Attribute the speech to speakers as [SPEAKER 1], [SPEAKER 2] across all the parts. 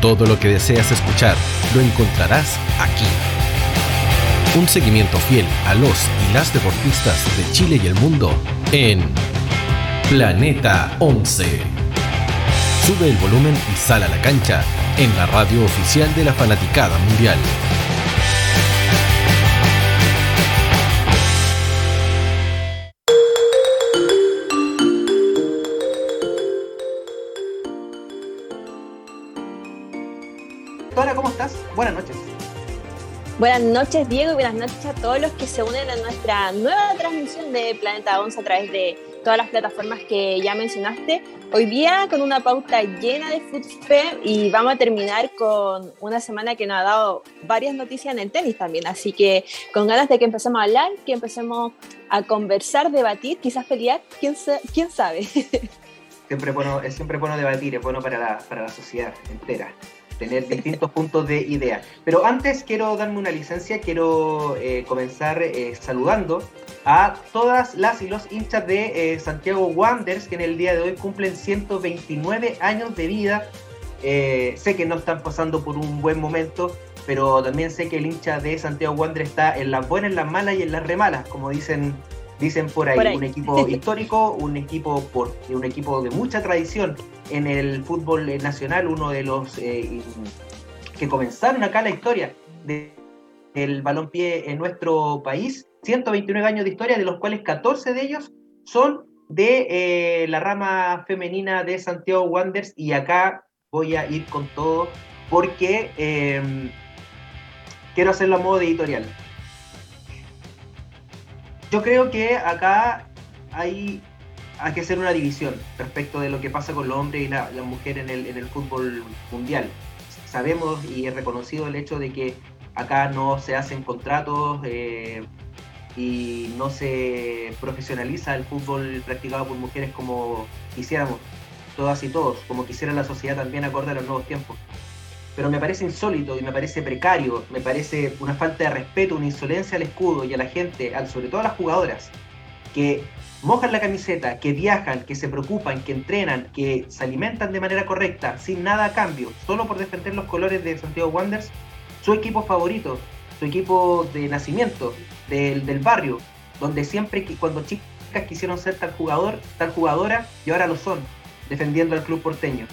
[SPEAKER 1] Todo lo que deseas escuchar lo encontrarás aquí. Un seguimiento fiel a los y las deportistas de Chile y el mundo en Planeta 11. Sube el volumen y sal a la cancha en la radio oficial de la Fanaticada Mundial.
[SPEAKER 2] Buenas noches,
[SPEAKER 3] Diego, y buenas noches a todos los que se unen a nuestra nueva transmisión de Planeta 11 a través de todas las plataformas que ya mencionaste. Hoy día con una pauta llena de fútbol y vamos a terminar con una semana que nos ha dado varias noticias en el tenis también. Así que con ganas de que empecemos a hablar, que empecemos a conversar, debatir, quizás pelear, quién, quién sabe.
[SPEAKER 2] Siempre bueno, es siempre bueno debatir, es bueno para la, para la sociedad entera tener distintos puntos de idea. Pero antes quiero darme una licencia, quiero eh, comenzar eh, saludando a todas las y los hinchas de eh, Santiago Wanderers que en el día de hoy cumplen 129 años de vida. sé que no están pasando por un buen momento, pero también sé que el hincha de Santiago Wanderers está en las buenas, en las malas y en las remalas, como dicen dicen por ahí, un equipo histórico, un equipo por un equipo de mucha tradición en el fútbol nacional, uno de los eh, que comenzaron acá la historia del balompié en nuestro país, 129 años de historia, de los cuales 14 de ellos son de eh, la rama femenina de Santiago Wanderers y acá voy a ir con todo porque em, quiero hacerlo a modo de editorial. Yo creo que acá hay, hay que hacer una división respecto de lo que pasa con los hombres y la, la mujer en el, en el fútbol mundial. Sabemos y es reconocido el hecho de que acá no se hacen contratos eh, y no se profesionaliza el fútbol practicado por mujeres como quisiéramos, todas y todos, como quisiera la sociedad también acorde a los nuevos tiempos pero me parece insólito y me parece precario, me parece una falta de respeto, una insolencia al escudo y a la gente, sobre todo a las jugadoras, que mojan la camiseta, que viajan, que se preocupan, que entrenan, que se alimentan de manera correcta, sin nada a cambio, solo por defender los colores de Santiago Wanderers, su equipo favorito, su equipo de nacimiento, del, del barrio, donde siempre cuando chicas quisieron ser tal jugador, tal jugadora, y ahora lo son, defendiendo al club porteño.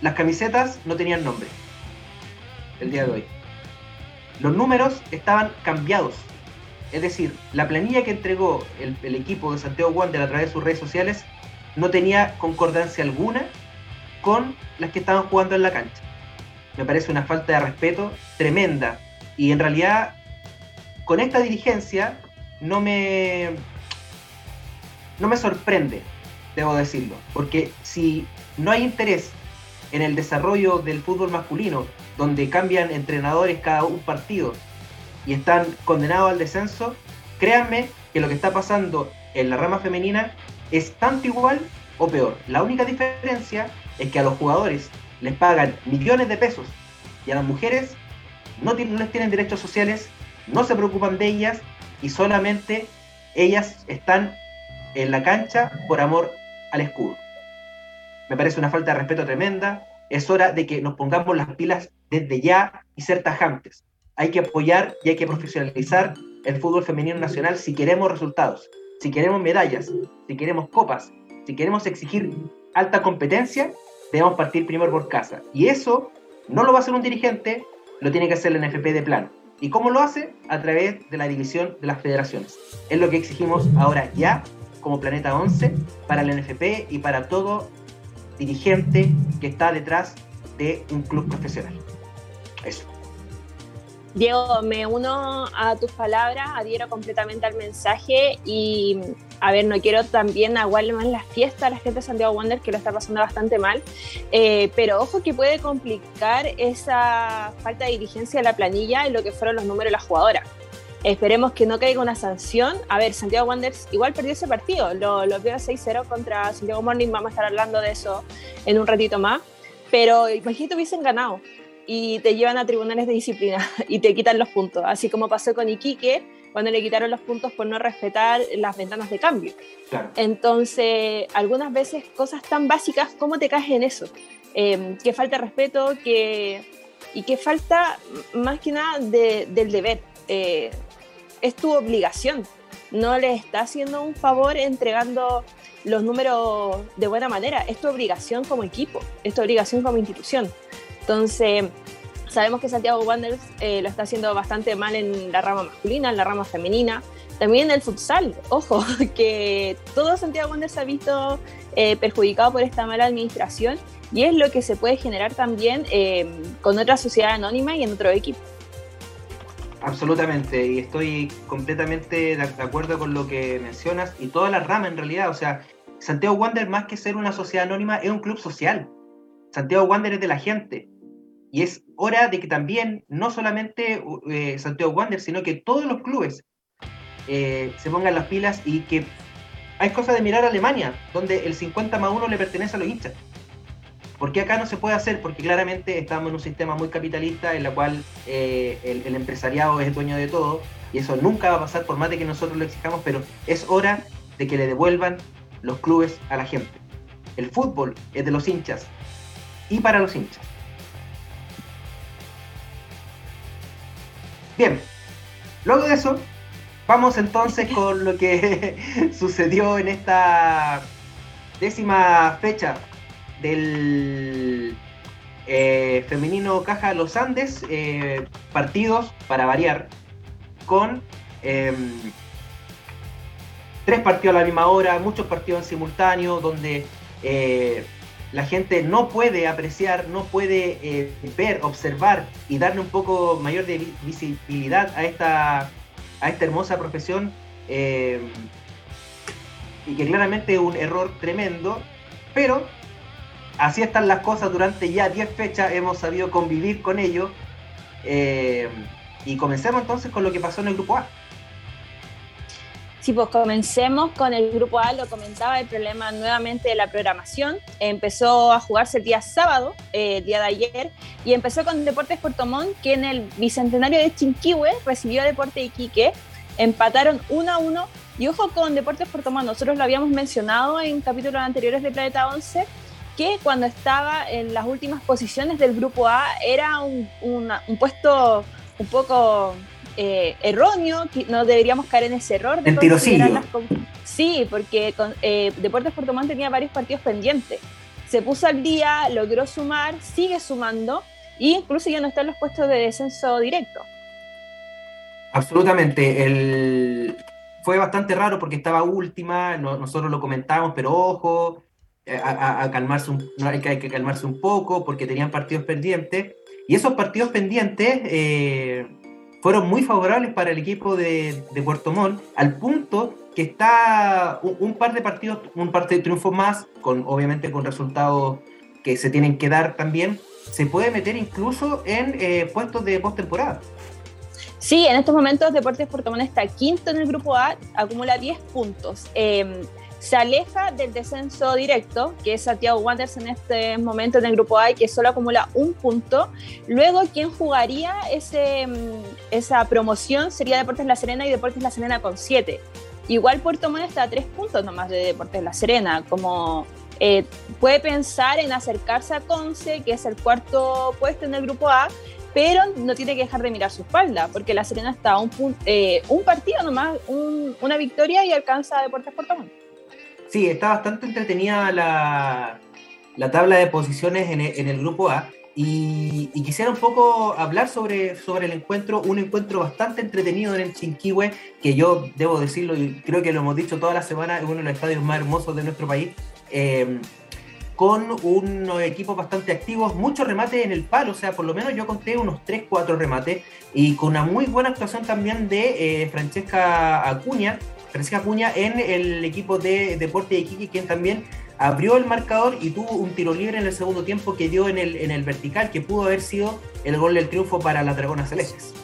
[SPEAKER 2] Las camisetas no tenían nombre el día de hoy. Los números estaban cambiados. Es decir, la planilla que entregó el, equipo de Santiago Wander a través de sus redes sociales no tenía concordancia alguna con las que estaban jugando en la cancha. Me parece una falta de respeto tremenda. Y en realidad, con esta dirigencia, no me, no me sorprende, debo decirlo. Porque si no hay interés en el desarrollo del fútbol masculino, donde cambian entrenadores cada un partido y están condenados al descenso, créanme que lo que está pasando en la rama femenina es tanto igual o peor. La única diferencia es que a los jugadores les pagan millones de pesos y a las mujeres no, les tienen derechos sociales, no se preocupan de ellas y solamente ellas están en la cancha por amor al escudo. Me parece una falta de respeto tremenda. Es hora de que nos pongamos las pilas desde ya y ser tajantes. Hay que apoyar y hay que profesionalizar el fútbol femenino nacional si queremos resultados, si queremos medallas, si queremos copas, si queremos exigir alta competencia, debemos partir primero por casa. Y eso no lo va a hacer un dirigente, lo tiene que hacer la NFP de plano. ¿Y cómo lo hace? A través de la división de las federaciones. Es lo que exigimos ahora ya como Planeta 11 para la NFP y para todo dirigente que está detrás de un club profesional. Eso.
[SPEAKER 3] Diego, me uno a tus palabras, adhiero completamente al mensaje y, a ver, no quiero también aguarle más la fiesta a la gente de Santiago Wander, que lo está pasando bastante mal, eh, pero ojo que puede complicar esa falta de dirigencia de la planilla y lo que fueron los números de las jugadoras. Esperemos que no caiga una sanción. A ver, Santiago Wanderers igual perdió ese partido. Lo, lo veo 6-0 contra Santiago Morning. Vamos a estar hablando de eso en un ratito más. Pero imagínate hubiesen ganado y te llevan a tribunales de disciplina y te quitan los puntos. Así como pasó con Iquique cuando le quitaron los puntos por no respetar las ventanas de cambio. Entonces, algunas veces cosas tan básicas, ¿cómo te caes en eso? eh, que falta respeto que, y que falta más que nada del deber. Eh, es tu obligación. No le está haciendo un favor entregando los números de buena manera. Es tu obligación como equipo, es tu obligación como institución. Entonces, sabemos que Santiago Wanderers eh, lo está haciendo bastante mal en la rama masculina, en la rama femenina, también en el futsal. Ojo, que todo Santiago Wanderers se ha visto eh, perjudicado por esta mala administración y es lo que se puede generar también eh, con otra sociedad anónima y en otro equipo.
[SPEAKER 2] Absolutamente, y estoy completamente de acuerdo con lo que mencionas y toda la rama en realidad, o sea, Santiago Wander más que ser una sociedad anónima es un club social. Santiago Wander es de la gente. Y es hora de que también, no solamente eh, Santiago Wander, sino que todos los clubes eh, se pongan las pilas y que hay cosas de mirar a Alemania, donde el 50 más 1 le pertenece a los hinchas. ¿Por qué acá no se puede hacer? Porque claramente estamos en un sistema muy capitalista en la cual eh, el, empresariado es el dueño de todo y eso nunca va a pasar por más de que nosotros lo exijamos, pero es hora de que le devuelvan los clubes a la gente. El fútbol es de los hinchas y para los hinchas. Bien, luego de eso, vamos entonces con lo que sucedió en esta décima fecha del eh, femenino Caja Los Andes, eh, partidos para variar, con em, tres partidos a la misma hora, muchos partidos en simultáneo, donde eh, la gente no puede apreciar, no puede ver, observar y darle un poco mayor de visibilidad a esta, a esta hermosa profesión. Em, y que claramente es un error tremendo, pero así están las cosas durante ya 10 fechas, hemos sabido convivir con ello. Eh, y comencemos entonces con lo que pasó en el grupo A.
[SPEAKER 3] Sí, pues comencemos con el grupo A, lo comentaba, el problema nuevamente de la programación. Empezó a jugarse el día sábado, eh, el día de ayer, y empezó con Deportes Puerto Montt, que en el bicentenario de Chinquihue recibió a Deporte Iquique, empataron 1 a 1. Y ojo con Deportes Puerto Montt, nosotros lo habíamos mencionado en capítulos anteriores de Planeta 11, que cuando estaba en las últimas posiciones del grupo A era un, puesto un poco eh, erróneo, no deberíamos caer en ese error.
[SPEAKER 2] De El
[SPEAKER 3] Sí, porque eh, Deportes Puerto Montt tenía varios partidos pendientes. Se puso al día, logró sumar, sigue sumando e incluso ya no está en los puestos de descenso directo.
[SPEAKER 2] Absolutamente. El... Fue bastante raro porque estaba última, nosotros lo comentábamos, pero ojo, eh, a, calmarse un, hay, que, hay que calmarse un poco porque tenían partidos pendientes. Y esos partidos pendientes eh, fueron muy favorables para el equipo de, de, Puerto Montt, al punto que está un, par de partidos, un par de triunfos más, con obviamente con resultados que se tienen que dar también, se puede meter incluso en eh, puestos de postemporada.
[SPEAKER 3] Sí, en estos momentos Deportes Puerto Montt está quinto en el grupo A, acumula 10 puntos. Eh, se aleja del descenso directo, que es Santiago Wanderers en este momento en el grupo A, que solo acumula un punto. Luego, quien jugaría ese, mm, esa promoción sería Deportes La Serena y Deportes La Serena con siete. Igual Puerto Montt está a tres puntos nomás de Deportes La Serena, como eh, puede pensar en acercarse a Conce, que es el cuarto puesto en el grupo A, pero no tiene que dejar de mirar su espalda, porque La Serena está a un, eh, un partido nomás, una victoria y alcanza a Deportes Puerto Montt.
[SPEAKER 2] Sí, está bastante entretenida la, tabla de posiciones en el, grupo A. Y, quisiera un poco hablar sobre, sobre el encuentro, un encuentro bastante entretenido en el Chinquihue, que yo debo decirlo y creo que lo hemos dicho toda la semana, es uno de los estadios más hermosos de nuestro país, eh, con unos equipos bastante activos, muchos remates en el palo, o sea, por lo menos yo conté unos 3-4 remates, y con una muy buena actuación también de eh, Francesca Acuña, Francisca Acuña en el equipo de Deporte de Iquique, quien también abrió el marcador y tuvo un tiro libre en el segundo tiempo que dio en el, en el vertical, que pudo haber sido el gol del triunfo para las Dragonas Celestes.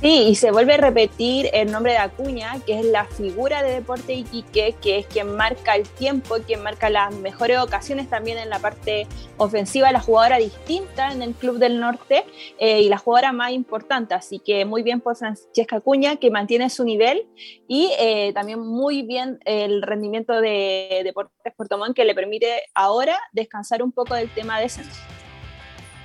[SPEAKER 3] Sí, y se vuelve a repetir el nombre de Acuña, que es la figura de Deporte Iquique, que es quien marca el tiempo, quien marca las mejores ocasiones también en la parte ofensiva, la jugadora distinta en el Club del Norte eh, y la jugadora más importante. Así que muy bien por Francesca Acuña, que mantiene su nivel y eh, también muy bien el rendimiento de Deportes Puerto Montt, que le permite ahora descansar un poco del tema de descenso.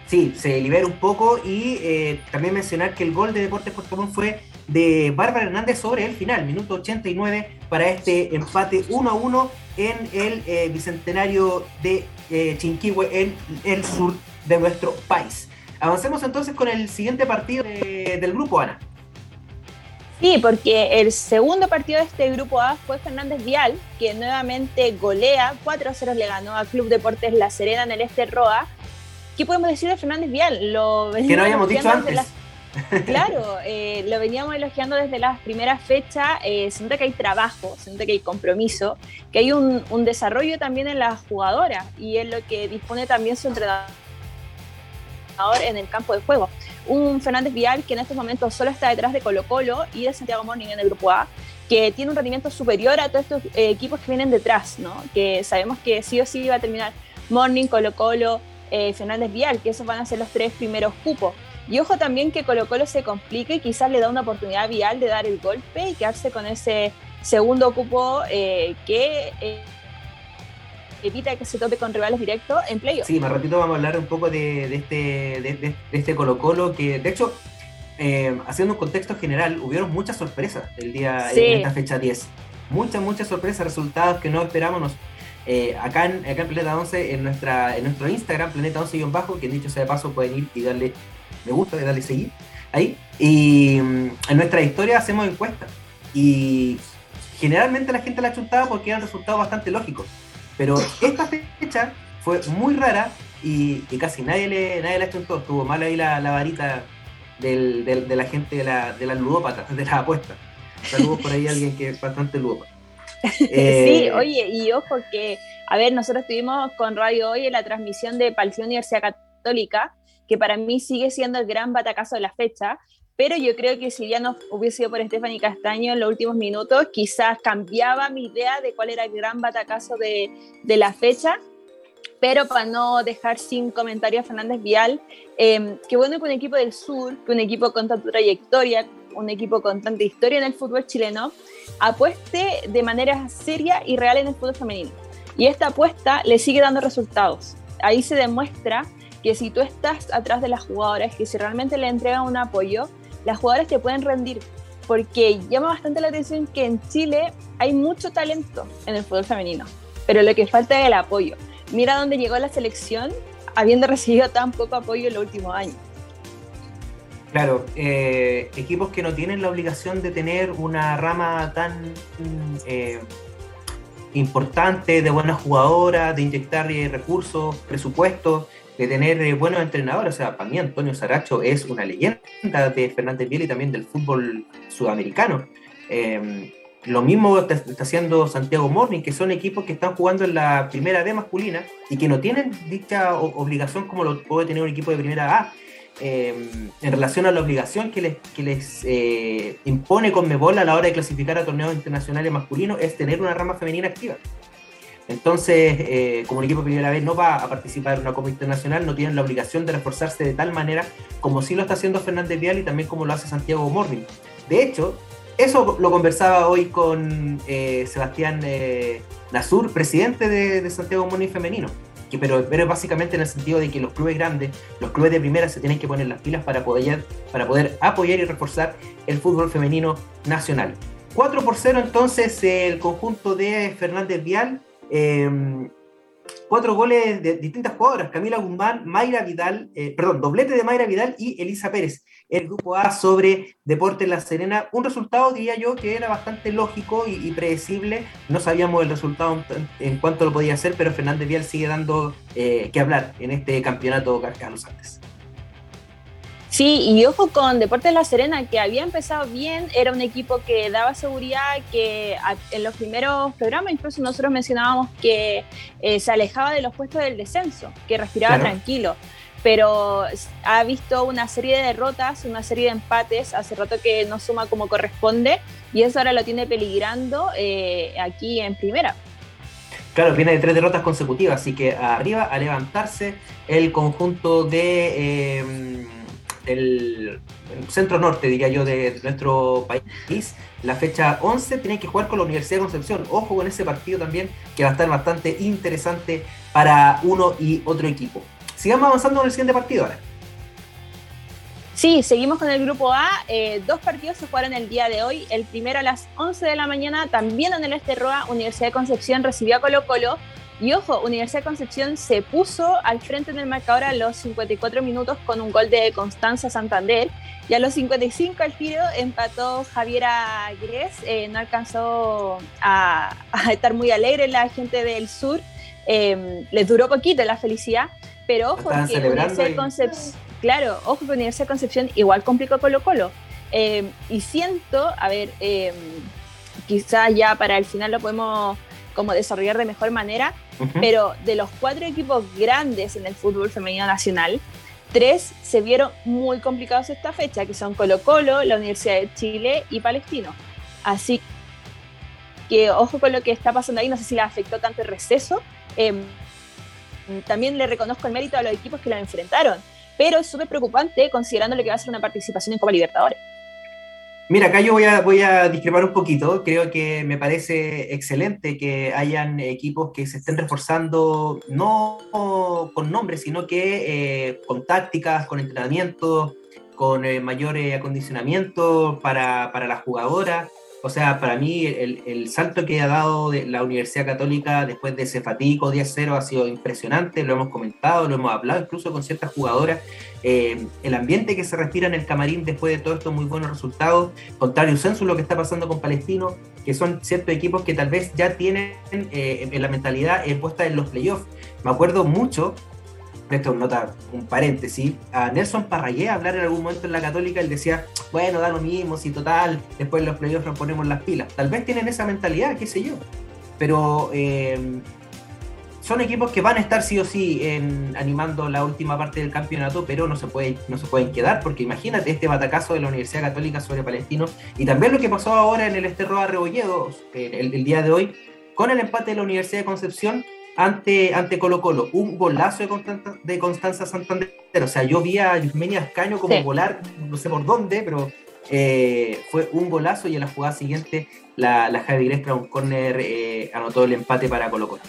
[SPEAKER 2] Sí, se libera un poco y eh, también mencionar que el gol de Deportes Puerto Montt fue de Bárbara Hernández sobre el final, minuto 89 para este empate 1 a 1 en el eh, bicentenario de eh, Chinquihue en el sur de nuestro país. Avancemos entonces con el siguiente partido del grupo Ana.
[SPEAKER 3] Sí, porque el segundo partido de este grupo A fue Fernández Vial, que nuevamente golea 4 a 0 le ganó a Club Deportes La Serena en el Este Roa ¿qué podemos decir de Fernández Vial?
[SPEAKER 2] Lo que no habíamos dicho antes.
[SPEAKER 3] claro, eh, lo veníamos elogiando desde las primeras fechas. Eh, se nota que hay trabajo, se nota que hay compromiso, que hay un, desarrollo también en las jugadoras y es lo que dispone también su entrenador en el campo de juego. Un Fernández Vial que en estos momentos solo está detrás de Colo Colo y de Santiago Morning en el grupo A, que tiene un rendimiento superior a todos estos eh, equipos que vienen detrás, ¿no? que sabemos que sí o sí va a terminar Morning, Colo Colo, eh, Fernández Vial, que esos van a ser los tres primeros cupos. Y ojo también que Colo Colo se complique y quizás le da una oportunidad a Vial de dar el golpe y quedarse con ese segundo cupo eh, que eh, evita que se tope con rivales directos en playoff.
[SPEAKER 2] Sí, más ratito vamos a hablar un poco de, este, de, este Colo Colo que de hecho, haciendo un contexto general, hubieron muchas sorpresas el día en esta fecha 10. Muchas, muchas sorpresas, resultados que no esperábamos. Eh, acá, en, acá en Planeta 11, en, nuestra, en nuestro Instagram, Planeta 11-bajo, que dicho sea de paso, pueden ir y darle me gusta, y darle seguir ahí. Y mm, en nuestra historia hacemos encuestas. Y generalmente la gente la chuntaba porque eran resultados bastante lógicos. Pero esta fecha fue muy rara y, casi nadie, le, nadie la chuntó. Estuvo mal ahí la, la varita del, de la gente de la, de la ludópata, de la apuesta. Saludos por ahí alguien que es bastante ludópata.
[SPEAKER 3] sí, eh, oye, y ojo que, a ver, nosotros estuvimos con Radio Hoy en la transmisión de Palción Universidad Católica, que para mí sigue siendo el gran batacazo de la fecha, pero yo creo que si ya no hubiese sido por Stephanie Castaño en los últimos minutos, quizás cambiaba mi idea de cuál era el gran batacazo de, de la fecha. Pero para no dejar sin comentario a Fernández Vial, eh, qué bueno que un equipo del sur, que un equipo con tanta trayectoria, un equipo con tanta historia en el fútbol chileno, apueste de manera seria y real en el fútbol femenino. Y esta apuesta le sigue dando resultados. Ahí se demuestra que si tú estás atrás de las jugadoras, que si realmente le entregan un apoyo, las jugadoras te pueden rendir. Porque llama bastante la atención que en Chile hay mucho talento en el fútbol femenino, pero lo que falta es el apoyo. Mira dónde llegó la selección habiendo recibido tan poco apoyo en los últimos años.
[SPEAKER 2] Claro, eh, equipos que no tienen la obligación de tener una rama tan eh, importante de buenas jugadoras, de inyectar eh, recursos, presupuestos, de tener buenos entrenadores. O sea, para mí Antonio Saracho es una leyenda de Fernández Vial y también del fútbol sudamericano. Em, lo mismo está, haciendo Santiago Morning, que son equipos que están jugando en la primera D masculina y que no tienen dicha obligación como lo puede tener un equipo de primera A eh, en relación a la obligación que les, que les eh, impone Conmebol a la hora de clasificar a torneos internacionales masculinos es tener una rama femenina activa. Entonces, eh, como el equipo primera vez no va a participar en una Copa Internacional, no tienen la obligación de reforzarse de tal manera como sí lo está haciendo Fernández Vial y también como lo hace Santiago Morning. De hecho, eso lo conversaba hoy con Sebastián Nasur, presidente de, de Santiago Morning Femenino pero, pero básicamente en el sentido de que los clubes grandes, los clubes de primera se tienen que poner las pilas para poder, para poder apoyar y reforzar el fútbol femenino nacional. 4 por 0 entonces el conjunto de Fernández Vial. Em, cuatro goles de distintas jugadoras, Camila Guzmán, Mayra Vidal, eh, perdón, doblete de Mayra Vidal y Elisa Pérez el grupo A sobre Deportes La Serena. Un resultado, diría yo, que era bastante lógico y, predecible. No sabíamos el resultado en, cuanto lo podía hacer, pero Fernández Vial sigue dando eh, que hablar en este campeonato Carlos antes.
[SPEAKER 3] Sí, y ojo con Deportes La Serena, que había empezado bien, era un equipo que daba seguridad, que en los primeros programas incluso nosotros mencionábamos que eh, se alejaba de los puestos del descenso, que respiraba tranquilo pero ha visto una serie de derrotas, una serie de empates, hace rato que no suma como corresponde y eso ahora lo tiene peligrando eh, aquí en primera.
[SPEAKER 2] Claro, viene de tres derrotas consecutivas, así que arriba a levantarse el conjunto de eh, el centro norte, diría yo, de nuestro país. La fecha 11 tiene que jugar con la Universidad de Concepción. Ojo con ese partido también, que va a estar bastante interesante para uno y otro equipo. Sigamos avanzando en el siguiente partido ahora.
[SPEAKER 3] Sí, seguimos con el grupo A. Eh, dos partidos se jugaron el día de hoy. El primero a las 11 de la mañana, también en el Este Roa, Universidad de Concepción recibió a Colo Colo. Y ojo, Universidad de Concepción se puso al frente en el marcador a los 54 minutos con un gol de Constanza Santander. Y a los 55 al tiro empató Javiera Gres. Eh, no alcanzó a, estar muy alegre la gente del sur. Eh, les duró poquito la felicidad. Pero ojo, que Universidad de Concepción claro, ojo que Universidad de Concepción igual complicó Colo Colo. Eh, y siento, a ver, eh, quizás ya para el final lo podemos como desarrollar de mejor manera, pero de los cuatro equipos grandes en el fútbol femenino nacional, tres se vieron muy complicados esta fecha, que son Colo Colo, la Universidad de Chile y Palestino. Así que ojo con lo que está pasando ahí, no sé si le afectó tanto el receso. Em, también le reconozco el mérito a los equipos que la enfrentaron pero es súper preocupante considerando que va a ser una participación en Copa Libertadores.
[SPEAKER 2] Mira, acá yo voy a, voy a discrepar un poquito. Creo que me parece excelente que hayan equipos que se estén reforzando, no con nombres, sino que eh, con tácticas, con entrenamiento, con eh, mayor acondicionamiento para, para las jugadoras. O sea, para mí el, salto que ha dado de la Universidad Católica después de ese fatico 10-0 ha sido impresionante, lo hemos comentado, lo hemos hablado incluso con ciertas jugadoras. Eh, el ambiente que se respira en el camarín después de todos estos muy buenos resultados, contrario censo lo que está pasando con Palestino, que son ciertos equipos que tal vez ya tienen eh, la mentalidad puesta en los playoffs. Me acuerdo mucho esto nota un paréntesis, a Nelson Parrayé hablar en algún momento en la Católica, él decía, bueno, da lo mismo, si total, después en los playoffs nos ponemos las pilas. Tal vez tienen esa mentalidad, qué sé yo. Pero eh, son equipos que van a estar sí o sí en, animando la última parte del campeonato, pero no se, puede, no se pueden quedar, porque imagínate este batacazo de la Universidad Católica sobre Palestino, y también lo que pasó ahora en el Esterro Rebolledo el, el día de hoy, con el empate de la Universidad de Concepción, ante, ante Colo Colo, un golazo de Constanza, de Constanza Santander. O sea, yo vi a Yusmeni Ascaño como volar, no sé por dónde, pero eh, fue un golazo y en la jugada siguiente la, la Javi Grestra, un córner, eh, anotó el empate para Colo Colo.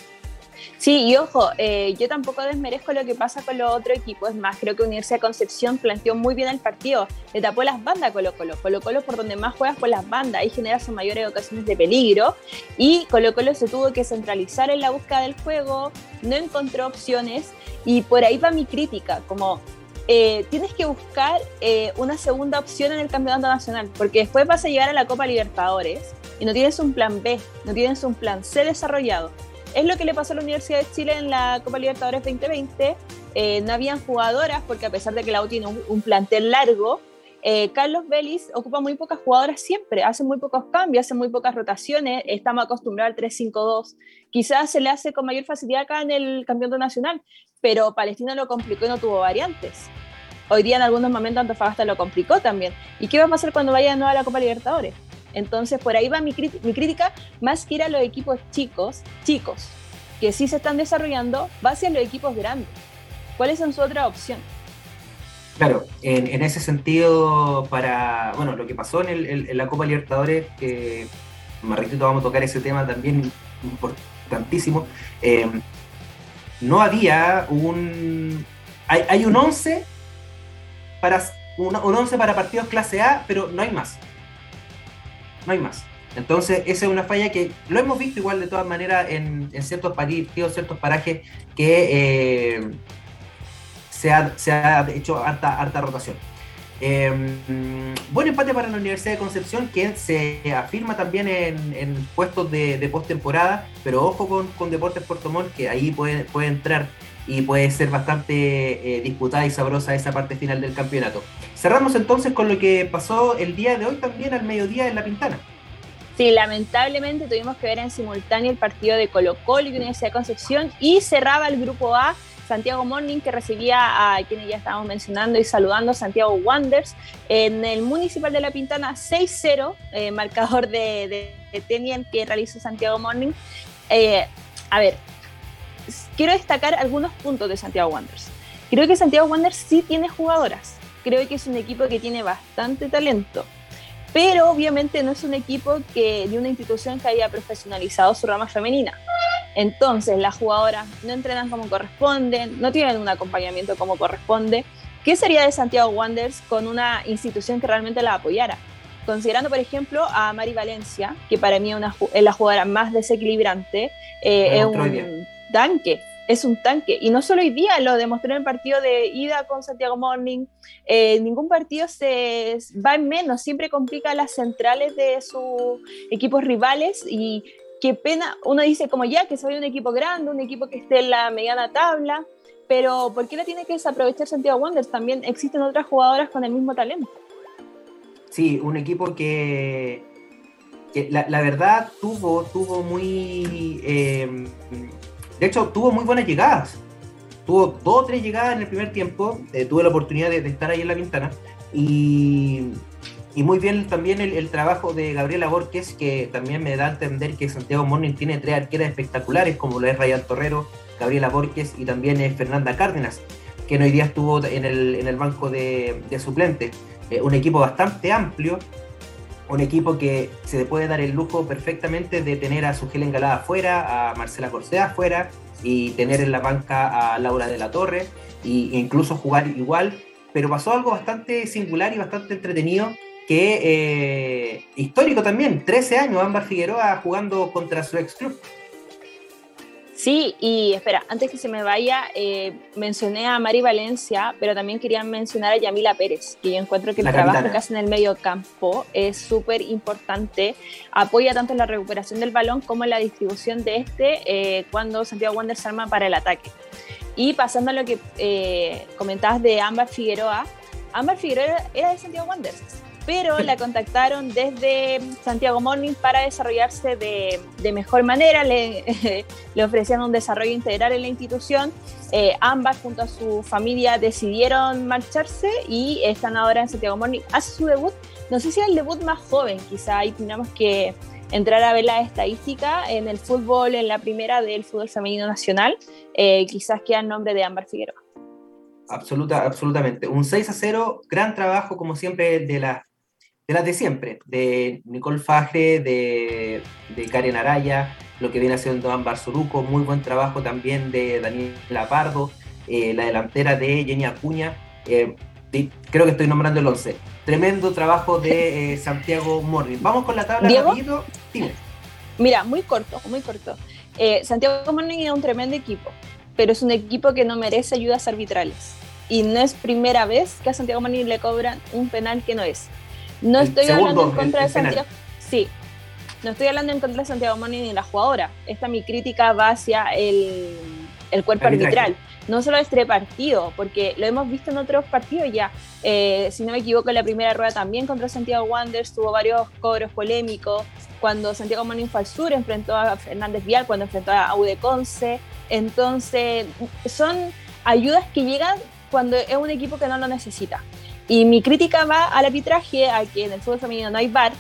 [SPEAKER 3] Sí, y ojo, eh, yo tampoco desmerezco lo que pasa con los otros equipos. Es más, creo que Universidad de Concepción planteó muy bien el partido. Le tapó las bandas a Colo Colo. Colo Colo por donde más juegas por las bandas. Ahí genera sus mayores ocasiones de peligro. Y Colo Colo se tuvo que centralizar en la búsqueda del juego. No encontró opciones. Y por ahí va mi crítica. Como eh, tienes que buscar eh, una segunda opción en el campeonato nacional. Porque después vas a llegar a la Copa Libertadores. Y no tienes un plan B. No tienes un plan C desarrollado es lo que le pasó a la Universidad de Chile en la Copa Libertadores 2020. Eh, no habían jugadoras porque a pesar de que la U tiene un, plantel largo, eh, Carlos Vélez ocupa muy pocas jugadoras siempre, hace muy pocos cambios, hace muy pocas rotaciones, estamos acostumbrados al 3-5-2. Quizás se le hace con mayor facilidad acá en el campeonato nacional, pero Palestina lo complicó y no tuvo variantes. Hoy día en algunos momentos Antofagasta lo complicó también. ¿Y qué va a pasar cuando vaya a la Copa Libertadores? Entonces, por ahí va mi, crítica, más que ir a los equipos chicos, chicos, que sí se están desarrollando, va hacia los equipos grandes. ¿Cuáles son su otra opción?
[SPEAKER 2] Claro, en, ese sentido, para, bueno, lo que pasó en, la Copa Libertadores, que más vamos a tocar ese tema también importantísimo, eh, no había un... Hay, un 11 para, un, un 11 para partidos clase A, pero no hay más no hay más. Entonces, esa es una falla que lo hemos visto igual de todas maneras en, ciertos partidos, ciertos parajes que eh, se, ha, hecho harta, rotación. Em, buen empate para la Universidad de Concepción, que se afirma también en, puestos de, de postemporada, pero ojo con, con Deportes Puerto Montt, que ahí puede, puede entrar y puede ser bastante eh, disputada y sabrosa esa parte final del campeonato. Cerramos entonces con lo que pasó el día de hoy también al mediodía en La Pintana.
[SPEAKER 3] Sí, lamentablemente tuvimos que ver en simultáneo el partido de Colo Colo y Universidad de Concepción y cerraba el grupo A Santiago Morning que recibía a quienes ya estábamos mencionando y saludando, Santiago Wanderers, en el Municipal de La Pintana 6-0, eh, marcador de, de, Tenien que realizó Santiago Morning. Eh, a ver, quiero destacar algunos puntos de Santiago Wanderers. Creo que Santiago Wanderers sí tiene jugadoras. Creo que es un equipo que tiene bastante talento pero obviamente no es un equipo que, de una institución que haya profesionalizado su rama femenina. Entonces, las jugadoras no entrenan como corresponden, no tienen un acompañamiento como corresponde. ¿Qué sería de Santiago Wanderers con una institución que realmente la apoyara? Considerando, por ejemplo, a Mari Valencia, que para mí es, la jugadora más desequilibrante, eh, es un tanque, es un tanque. Y no solo hoy día, lo demostró en el partido de ida con Santiago Morning. Eh, ningún partido se va en menos, siempre complica las centrales de sus equipos rivales y qué pena, uno dice como ya que soy un equipo grande, un equipo que esté en la mediana tabla, pero ¿por qué la tiene que desaprovechar Santiago Wanderers? También existen otras jugadoras con el mismo talento.
[SPEAKER 2] Sí, un equipo que, la, verdad tuvo, tuvo muy... Eh, de hecho, tuvo muy buenas llegadas. Tuvo dos o tres llegadas en el primer tiempo. Eh, tuve la oportunidad de, estar ahí en la ventana. Y, muy bien también el, trabajo de Gabriela Borges, que también me da a entender que Santiago Morning tiene tres arqueras espectaculares, como lo es Rayal Torrero, Gabriela Borges y también Fernanda Cárdenas, que hoy día estuvo en el, banco de, suplentes. Eh, un equipo bastante amplio, un equipo que se puede dar el lujo perfectamente de tener a Sugel Engalada afuera, a Marcela Corsea afuera y tener en la banca a Laura de la Torre e incluso jugar igual. Pero pasó algo bastante singular y bastante entretenido que eh, histórico también, 13 años Ámbar Figueroa jugando contra su ex club.
[SPEAKER 3] Sí, y espera, antes que se me vaya, eh, mencioné a Mari Valencia, pero también quería mencionar a Yamila Pérez, que yo encuentro que el trabajo que hace en el medio campo es súper importante. Apoya tanto en la recuperación del balón como en la distribución de este eh, cuando Santiago Wander se arma para el ataque. Y pasando a lo que eh, comentabas de Ámbar Figueroa, Ámbar Figueroa era de Santiago Wanderers pero la contactaron desde Santiago Morning para desarrollarse de, mejor manera, le, ofrecían un desarrollo integral en la institución, eh, ambas junto a su familia decidieron marcharse y están ahora en Santiago Morning, hace su debut, no sé si es el debut más joven, quizá ahí tenemos que entrar a ver la estadística en el fútbol, en la primera del fútbol femenino nacional, eh, quizás queda el nombre de Ámbar Figueroa.
[SPEAKER 2] Absoluta, absolutamente. Un 6 a 0, gran trabajo como siempre de la de las de siempre, de Nicole Fajre, de, de Karen Araya, lo que viene haciendo Ámbar Suruco, muy buen trabajo también de Daniela Pardo, eh, la delantera de Jenny Acuña, eh, creo que estoy nombrando el 11. Tremendo trabajo de eh, Santiago Morning. Vamos con la tabla
[SPEAKER 3] ¿Diego? Mira, muy corto, muy corto. Santiago Morning es un tremendo equipo, pero es un equipo que no merece ayudas arbitrales. Y no es primera vez que a Santiago Morning le cobran un penal que no es. No estoy hablando en contra de Santiago. Sí, no estoy hablando en contra de Santiago Moni ni la jugadora. Esta mi crítica va hacia el, cuerpo arbitral. No solo este partido, porque lo hemos visto en otros partidos ya. Eh, si no me equivoco, en la primera rueda también contra Santiago Wanderers tuvo varios cobros polémicos. Cuando Santiago Moni fue al sur, enfrentó a Fernández Vial, cuando enfrentó a Conce. Entonces, son ayudas que llegan cuando es un equipo que no lo necesita. Y mi crítica va al arbitraje, a que en el fútbol femenino no hay VAR,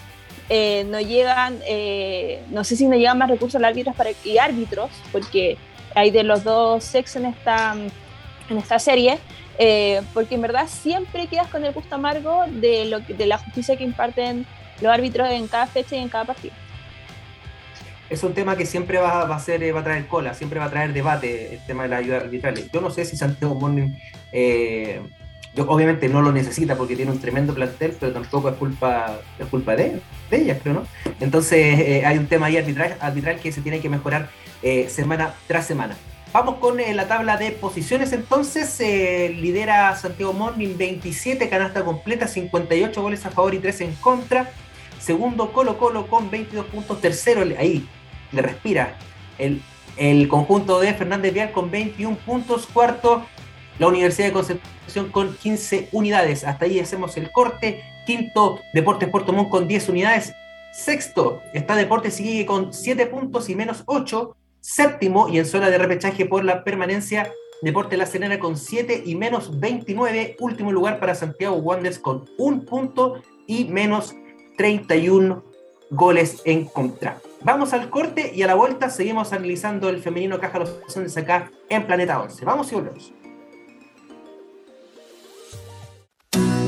[SPEAKER 3] eh, no llegan, eh, no sé si no llegan más recursos al árbitros y árbitros, porque hay de los dos sexos en esta, en esta serie, eh, porque en verdad siempre quedas con el gusto amargo de, lo de la justicia que imparten los árbitros en cada fecha y en cada partido.
[SPEAKER 2] Es un tema que siempre va, va a, ser, va a traer cola, siempre va a traer debate el tema de la ayuda arbitral. Yo no sé si Santiago Morning obviamente no lo necesita porque tiene un tremendo plantel, pero tampoco es culpa, es culpa de, de ellas, creo, ¿no? Entonces eh, hay un tema ahí arbitral, arbitral que se tiene que mejorar eh, semana tras semana. Vamos con eh, la tabla de posiciones entonces. lidera Santiago Morning 27 canasta completa, 58 goles a favor y 3 en contra. Segundo Colo Colo con 22 puntos. Tercero, ahí le respira el, el conjunto de Fernández Vial con 21 puntos. Cuarto, la Universidad de Concepción con 15 unidades. Hasta ahí hacemos el corte. Quinto, Deportes Puerto Montt con 10 unidades. Sexto, está Deportes sigue con 7 puntos y menos 8. Séptimo, y en zona de repechaje por la permanencia, Deporte La Serena con 7 y menos 29. Último lugar para Santiago Wanderers con un punto y menos 31 goles en contra. Vamos al corte y a la vuelta seguimos analizando el femenino Caja Los de acá en Planeta 11. Vamos y volvemos.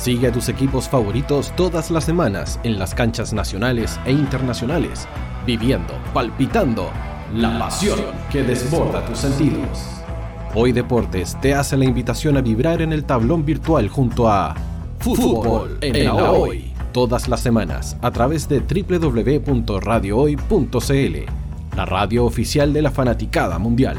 [SPEAKER 1] Sigue a tus equipos favoritos todas las semanas en las canchas nacionales e internacionales, viviendo, palpitando la pasión que desborda tus sentidos. Hoy Deportes te hace la invitación a vibrar en el tablón virtual junto a Fútbol en la Hoy, todas las semanas a través de www.radiohoy.cl, la radio oficial de la fanaticada mundial.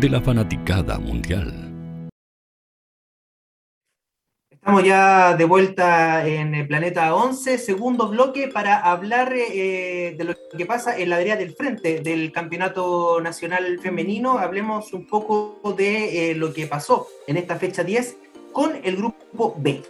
[SPEAKER 4] de la fanaticada mundial.
[SPEAKER 2] Estamos ya de vuelta en el Planeta 11, segundo bloque, para hablar eh, de lo que pasa en la área del frente del Campeonato Nacional Femenino. Hablemos un poco de eh, lo que pasó en esta fecha 10 con el grupo B.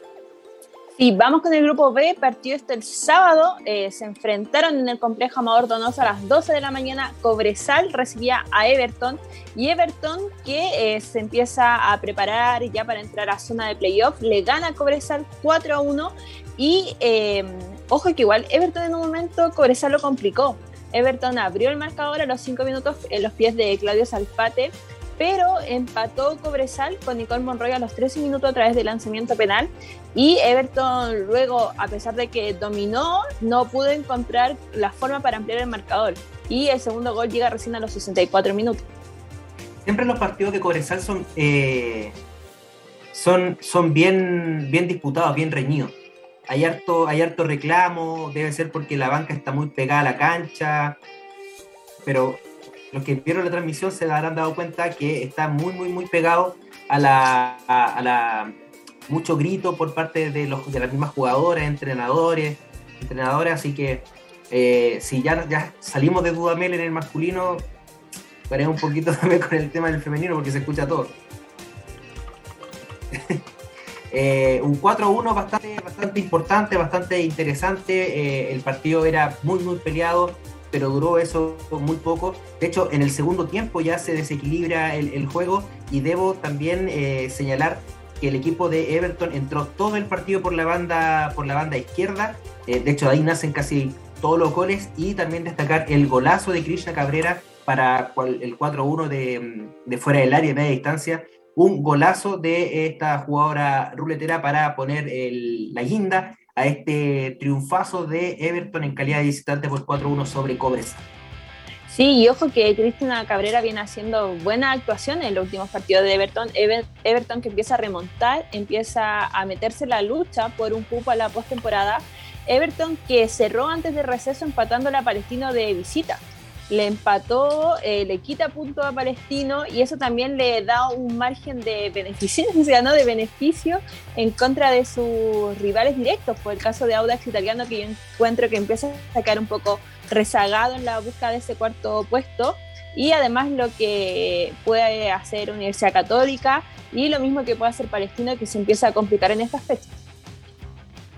[SPEAKER 3] Sí, vamos con el grupo B, partido este el sábado, eh, se enfrentaron en el complejo Amador Donoso a las 12 de la mañana, Cobresal recibía a Everton y Everton que eh, se empieza a preparar ya para entrar a zona de playoff, le gana Cobresal 4 a 1 y eh, ojo que igual Everton en un momento Cobresal lo complicó, Everton abrió el marcador a los 5 minutos en los pies de Claudio Salpate, pero empató Cobresal con Nicole Monroy a los 13 minutos a través del lanzamiento penal y Everton luego, a pesar de que dominó, no pudo encontrar la forma para ampliar el marcador y el segundo gol llega recién a los 64 minutos.
[SPEAKER 2] Siempre los partidos de Cobresal son, eh, son, son bien, bien disputados, bien reñidos. Hay harto, hay harto reclamo, debe ser porque la banca está muy pegada a la cancha, pero los que vieron la transmisión se habrán dado cuenta que está muy, muy, muy pegado a la, a, la mucho grito por parte de, los, de las mismas jugadoras, entrenadores, entrenadores, así que eh, si ya, ya salimos de Dudamel en el masculino, veré un poquito también con el tema del femenino porque se escucha todo. Eh, un 4-1 bastante, bastante importante, bastante interesante. Eh, el partido era muy, muy peleado pero duró eso muy poco. De hecho, en el segundo tiempo ya se desequilibra el, juego y debo también eh, señalar que el equipo de Everton entró todo el partido por la banda, por la banda izquierda. Eh, de hecho, ahí nacen casi todos los goles y también destacar el golazo de Krishna Cabrera para el 4-1 de, fuera del área, de media distancia. Un golazo de esta jugadora ruletera para poner la guinda a este triunfazo de Everton en calidad de visitante por 4-1 sobre Cobresal.
[SPEAKER 3] Sí, y ojo que Cristina Cabrera viene haciendo buena actuación en los últimos partidos de Everton. Everton que empieza a remontar, empieza a meterse en la lucha por un cupo a la postemporada. Everton que cerró antes de receso empatando a la Palestino de visita le empató, eh, le quita punto a Palestino y eso también le da un margen de beneficencia, ¿no? De beneficio en contra de sus rivales directos, por el caso de Audax Italiano que yo encuentro que empieza a sacar un poco rezagado en la búsqueda de ese cuarto puesto y además lo que puede hacer Universidad Católica y lo mismo que puede hacer Palestino que se empieza a complicar en estas fechas.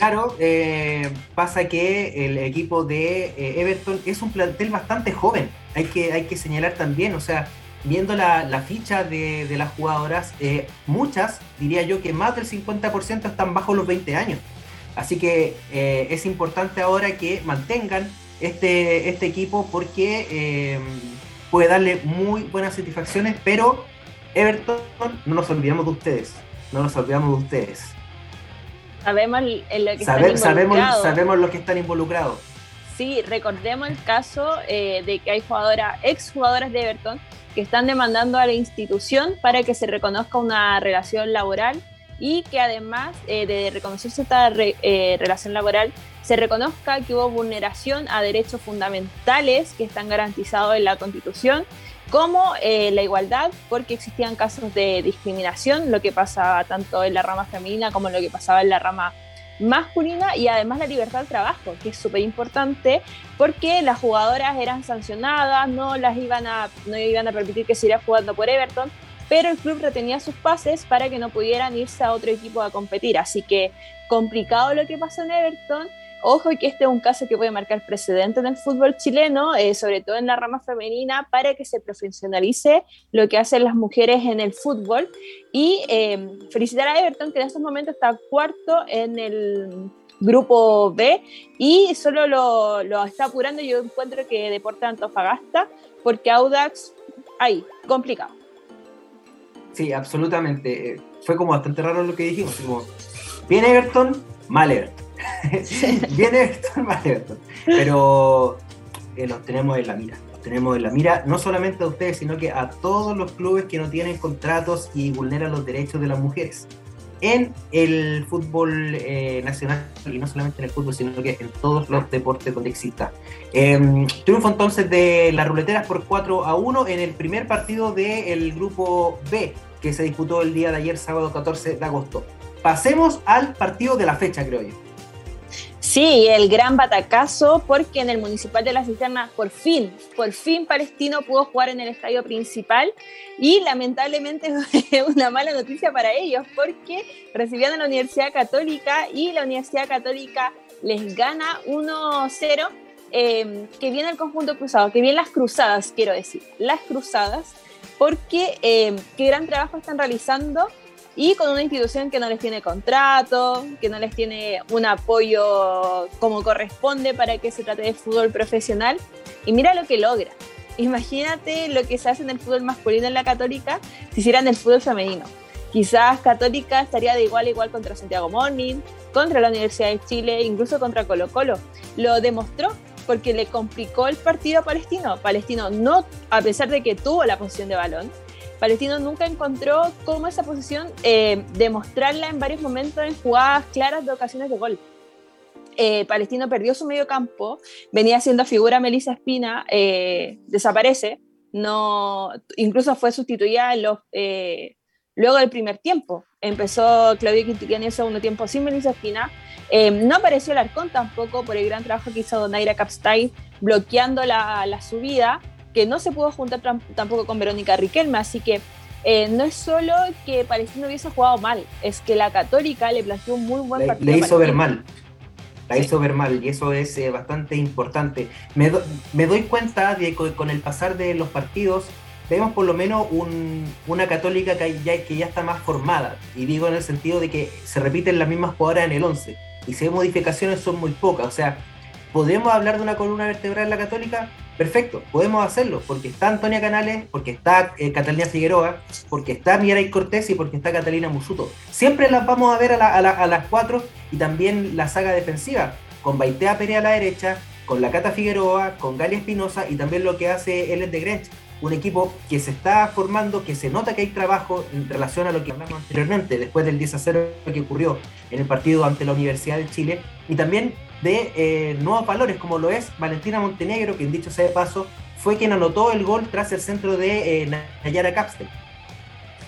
[SPEAKER 2] Claro, eh, pasa que el equipo de eh, Everton es un plantel bastante joven, hay que, hay que señalar también, o sea, viendo la, ficha de, las jugadoras, eh, muchas, diría yo que más del 50% están bajo los 20 años. Así que es importante ahora que mantengan este, este equipo porque puede darle muy buenas satisfacciones, pero Everton, no nos olvidamos de ustedes, no nos olvidamos de ustedes.
[SPEAKER 3] Sabemos en lo que
[SPEAKER 2] sabemos, sabemos los que están involucrados.
[SPEAKER 3] Sí, recordemos el caso de que hay jugadoras, ex jugadoras de Everton, que están demandando a la institución para que se reconozca una relación laboral y que además eh, de reconocerse esta eh, relación laboral, se reconozca que hubo vulneración a derechos fundamentales que están garantizados en la Constitución, como eh, la igualdad, porque existían casos de discriminación, lo que pasaba tanto en la rama femenina como lo que pasaba en la rama masculina y además la libertad del trabajo, que es súper importante porque las jugadoras eran sancionadas, no las iban a, no iban a permitir que siguiera jugando por Everton, pero el club retenía sus pases para que no pudieran irse a otro equipo a competir. Así que complicado lo que pasó en Everton Ojo que este es un caso que puede marcar precedente en el fútbol chileno, eh, sobre todo en la rama femenina, para que se profesionalice lo que hacen las mujeres en el fútbol. Y eh, felicitar a Everton, que en estos momentos está cuarto en el grupo B y solo lo, está apurando. Yo encuentro que Deporte Antofagasta, porque Audax, ahí, complicado.
[SPEAKER 2] Sí, absolutamente. Fue como bastante raro lo que dijimos. Como, bien Everton, mal Everton. Viene Everton, Pero eh, los tenemos en la mira. Los tenemos en la mira, no solamente a ustedes, sino que a todos los clubes que no tienen contratos y vulneran los derechos de las mujeres en el fútbol eh, nacional y no solamente en el fútbol, sino que en todos los deportes donde exista. Em, triunfo entonces de las ruleteras por 4 a 1 en el primer partido del grupo B que se disputó el día de ayer, sábado 14 de agosto. Pasemos al partido de la fecha, creo yo.
[SPEAKER 3] Sí, el gran batacazo porque en el Municipal de la Cisterna por fin, por fin Palestino pudo jugar en el estadio principal y lamentablemente una mala noticia para ellos porque recibían a la Universidad Católica y la Universidad Católica les gana 1-0, eh, que viene el conjunto cruzado, que vienen las cruzadas, quiero decir, las cruzadas, porque eh, qué gran trabajo están realizando y con una institución que no les tiene contrato, que no les tiene un apoyo como corresponde para que se trate de fútbol profesional. Y mira lo que logra. Imagínate lo que se hace en el fútbol masculino en la católica si hicieran el fútbol femenino. Quizás Católica estaría de igual a igual contra Santiago Morning, contra la Universidad de Chile, incluso contra Colo Colo. Lo demostró porque le complicó el partido a Palestino. Palestino no, a pesar de que tuvo la posición de balón, Palestino nunca encontró cómo esa posición eh, demostrarla en varios momentos en jugadas claras de ocasiones de gol. Eh, Palestino perdió su medio campo, venía siendo figura Melissa Espina, eh, desaparece, no, incluso fue sustituida luego del primer tiempo. Empezó Claudio Quintiliani el segundo tiempo sin Melissa Espina. no apareció el Arcón tampoco por el gran trabajo que hizo Donaira Capstay bloqueando la subida que no se pudo juntar tampoco con Verónica Riquelme, así que eh, no es solo que Palestino hubiese jugado mal, es que la Católica le planteó un muy buen partido.
[SPEAKER 2] Le hizo ver mal, la hizo ver mal y eso es eh, bastante importante. Me, me, doy cuenta de que con el pasar de los partidos vemos por lo menos una Católica que ya, que ya está más formada, y digo en el sentido de que se repiten las mismas jugadoras en el 11, y si hay modificaciones son muy pocas, o sea, ¿podemos hablar de una columna vertebral en la Católica? Perfecto, podemos hacerlo, porque está Antonia Canales, porque está eh, Catalina Figueroa, porque está Mirai Cortés y porque está Catalina Musuto. Siempre las vamos a ver a, las cuatro y también la saga defensiva, con Baitea Pérez a la derecha, con la Cata Figueroa, con Galia Espinosa y también lo que hace Ellen de Grench, un equipo que se está formando, que se nota que hay trabajo en relación a lo que hablamos anteriormente, después del 10 a 0 que ocurrió en el partido ante la Universidad de Chile, y también de eh, nuevos valores, como lo es Valentina Montenegro, que en dicho sea de paso, fue quien anotó el gol tras el centro de eh, Nayara Capstel.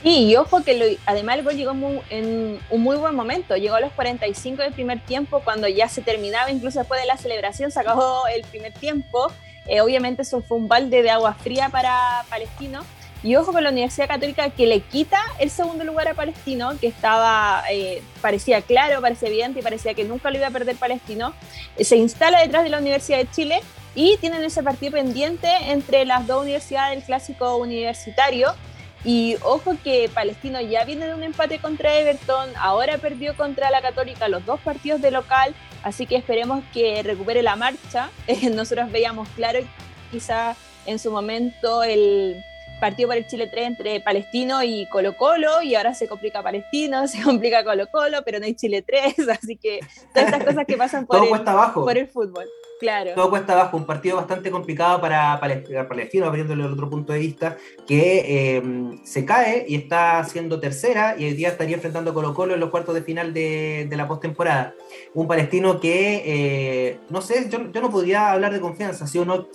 [SPEAKER 3] Y ojo que además el gol llegó en un muy buen momento, llegó a los 45 del primer tiempo, cuando ya se terminaba, incluso después de la celebración se acabó el primer tiempo, eh, obviamente eso fue un balde de agua fría para Palestino, y ojo con la Universidad Católica que le quita el segundo lugar a Palestino, que estaba, eh, parecía claro, parecía evidente y parecía que nunca lo iba a perder Palestino. Eh, se instala detrás de la Universidad de Chile y tienen ese partido pendiente entre las dos universidades del clásico universitario. Y ojo que Palestino ya viene de un empate contra Everton, ahora perdió contra la Católica los dos partidos de local, así que esperemos que recupere la marcha. nosotros veíamos claro quizá en su momento el partido por el Chile 3 entre Palestino y Colo Colo y ahora se complica Palestino, se complica Colo Colo, pero no hay Chile 3, así que todas estas cosas que pasan por, el, por el fútbol. Claro.
[SPEAKER 2] Todo cuesta abajo, un partido bastante complicado para Palestino, abriéndole el otro punto de vista, que em, se cae y está siendo tercera y hoy día estaría enfrentando a Colo Colo en los cuartos de final de, la postemporada. Un palestino que, eh, no sé, yo, no podría hablar de confianza, ¿sí o no?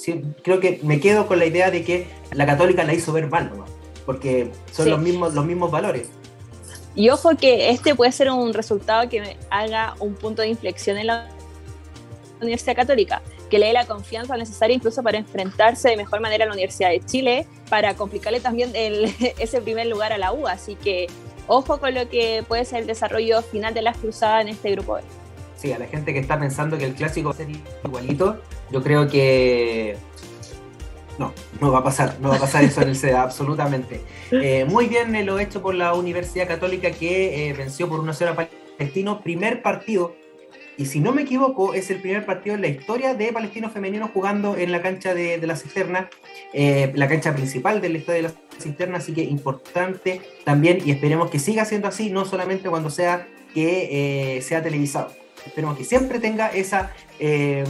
[SPEAKER 2] creo que me quedo con la idea de que la católica la hizo ver mal, porque son los, mismos, los mismos valores.
[SPEAKER 3] Y ojo que este puede ser un resultado que haga un punto de inflexión en la Universidad Católica, que le dé la confianza necesaria incluso para enfrentarse de mejor manera a la Universidad de Chile, para complicarle también ese primer lugar a la U. Así que ojo con lo que puede ser el desarrollo final de las cruzadas en este grupo
[SPEAKER 2] Sí, a la gente que está pensando que el clásico va a ser igualito, yo creo que no, no va a pasar, no va a pasar eso en el SEDA, absolutamente. Eh, muy bien lo hecho por la Universidad Católica que eh, venció por 1-0 a Palestino, primer partido y si no me equivoco, es el primer partido en la historia de palestinos femeninos jugando en la cancha de, la cisterna, eh, la cancha principal del estadio de la cisterna, así que importante también y esperemos que siga siendo así, no solamente cuando sea que eh, sea televisado. Esperemos que siempre tenga esa, eh,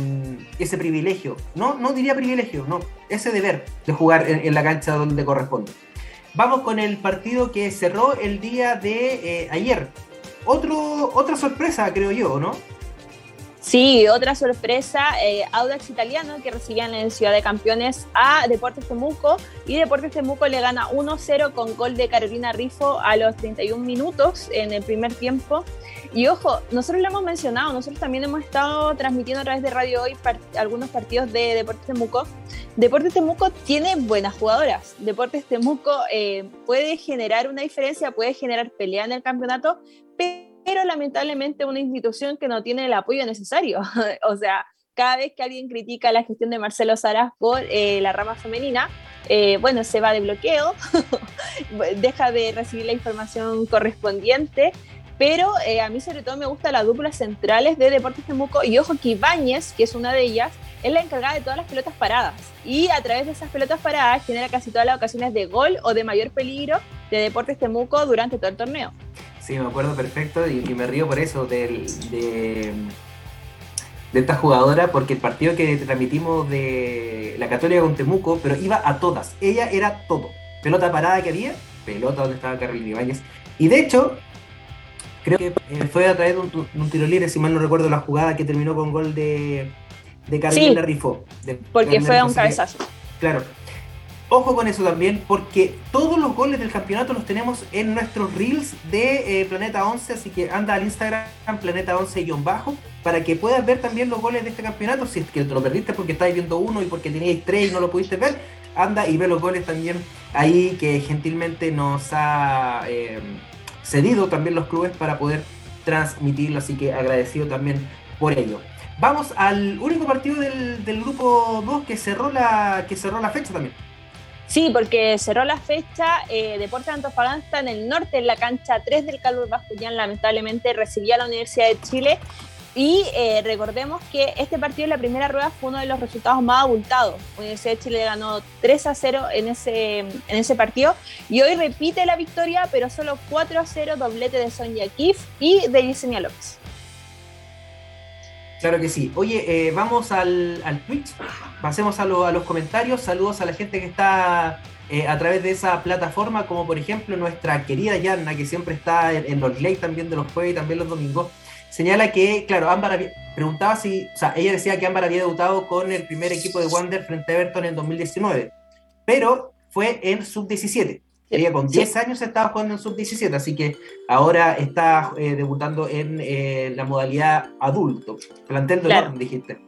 [SPEAKER 2] ese privilegio, no, no diría privilegio, no, ese deber de jugar en, la cancha donde corresponde. Vamos con el partido que cerró el día de ayer. Otro, otra sorpresa, creo yo, ¿no?
[SPEAKER 3] Sí, otra sorpresa, eh, Audax Italiano que recibían en Ciudad de Campeones a Deportes Temuco y Deportes Temuco le gana 1-0 con gol de Carolina Rifo a los 31 minutos en el primer tiempo. Y ojo, nosotros lo hemos mencionado, nosotros también hemos estado transmitiendo a través de Radio Hoy algunos partidos de Deportes Temuco. Deportes Temuco tiene buenas jugadoras. Deportes Temuco eh, puede generar una diferencia, puede generar pelea en el campeonato, pero lamentablemente una institución que no tiene el apoyo necesario. o sea, cada vez que alguien critica la gestión de Marcelo Saraz por eh, la rama femenina, eh, bueno, se va de bloqueo, deja de recibir la información correspondiente, pero eh, a mí sobre todo me gusta las duplas centrales de Deportes Temuco y ojo que Ibáñez, que es una de ellas, es la encargada de todas las pelotas paradas y a través de esas pelotas paradas genera casi todas las ocasiones de gol o de mayor peligro de Deportes Temuco durante todo el torneo.
[SPEAKER 2] Sí, me acuerdo perfecto y, me río por eso de, de, esta jugadora, porque el partido que transmitimos de la Católica con Temuco, pero iba a todas. Ella era todo. Pelota parada que había, pelota donde estaba Carolina Ibáñez. Y de hecho, creo que fue a través de un, tiro libre, si mal no recuerdo, la jugada que terminó con gol de, de Carolina Rifo.
[SPEAKER 3] porque fue un cabezazo.
[SPEAKER 2] Claro, Ojo con eso también, porque todos los goles del campeonato los tenemos en nuestros reels de eh, Planeta 11, así que anda al Instagram Planeta 11-bajo para que puedas ver también los goles de este campeonato. Si es que te lo perdiste porque estáis viendo uno y porque teníais tres y no lo pudiste ver, anda y ve los goles también ahí que gentilmente nos ha eh, cedido también los clubes para poder transmitirlo, así que agradecido también por ello. Vamos al único partido del, grupo 2 que cerró la que cerró la fecha también.
[SPEAKER 3] Sí, porque cerró la fecha, eh, Deportes Antofagasta en el norte, en la cancha 3 del Calvo Bascuñán, lamentablemente recibía a la Universidad de Chile. Y eh, recordemos que este partido en la primera rueda fue uno de los resultados más abultados. La Universidad de Chile ganó 3 a 0 en ese, en ese partido y hoy repite la victoria, pero solo 4 a 0, doblete de Sonia Kif y de Yesenia López.
[SPEAKER 2] Claro que sí. Oye, eh, vamos al, al, Twitch, pasemos a, los comentarios. Saludos a la gente que está eh, a través de esa plataforma, como por ejemplo nuestra querida Yanna, que siempre está en, los late también de los jueves y también los domingos. Señala que, claro, Ámbar preguntaba si, o sea, ella decía que Ámbar había debutado con el primer equipo de Wander frente a Everton en 2019, pero fue en sub-17. Ella con 10 años estaba jugando en sub-17, así que ahora está eh, debutando en eh, la modalidad adulto. Plantel de claro. dijiste.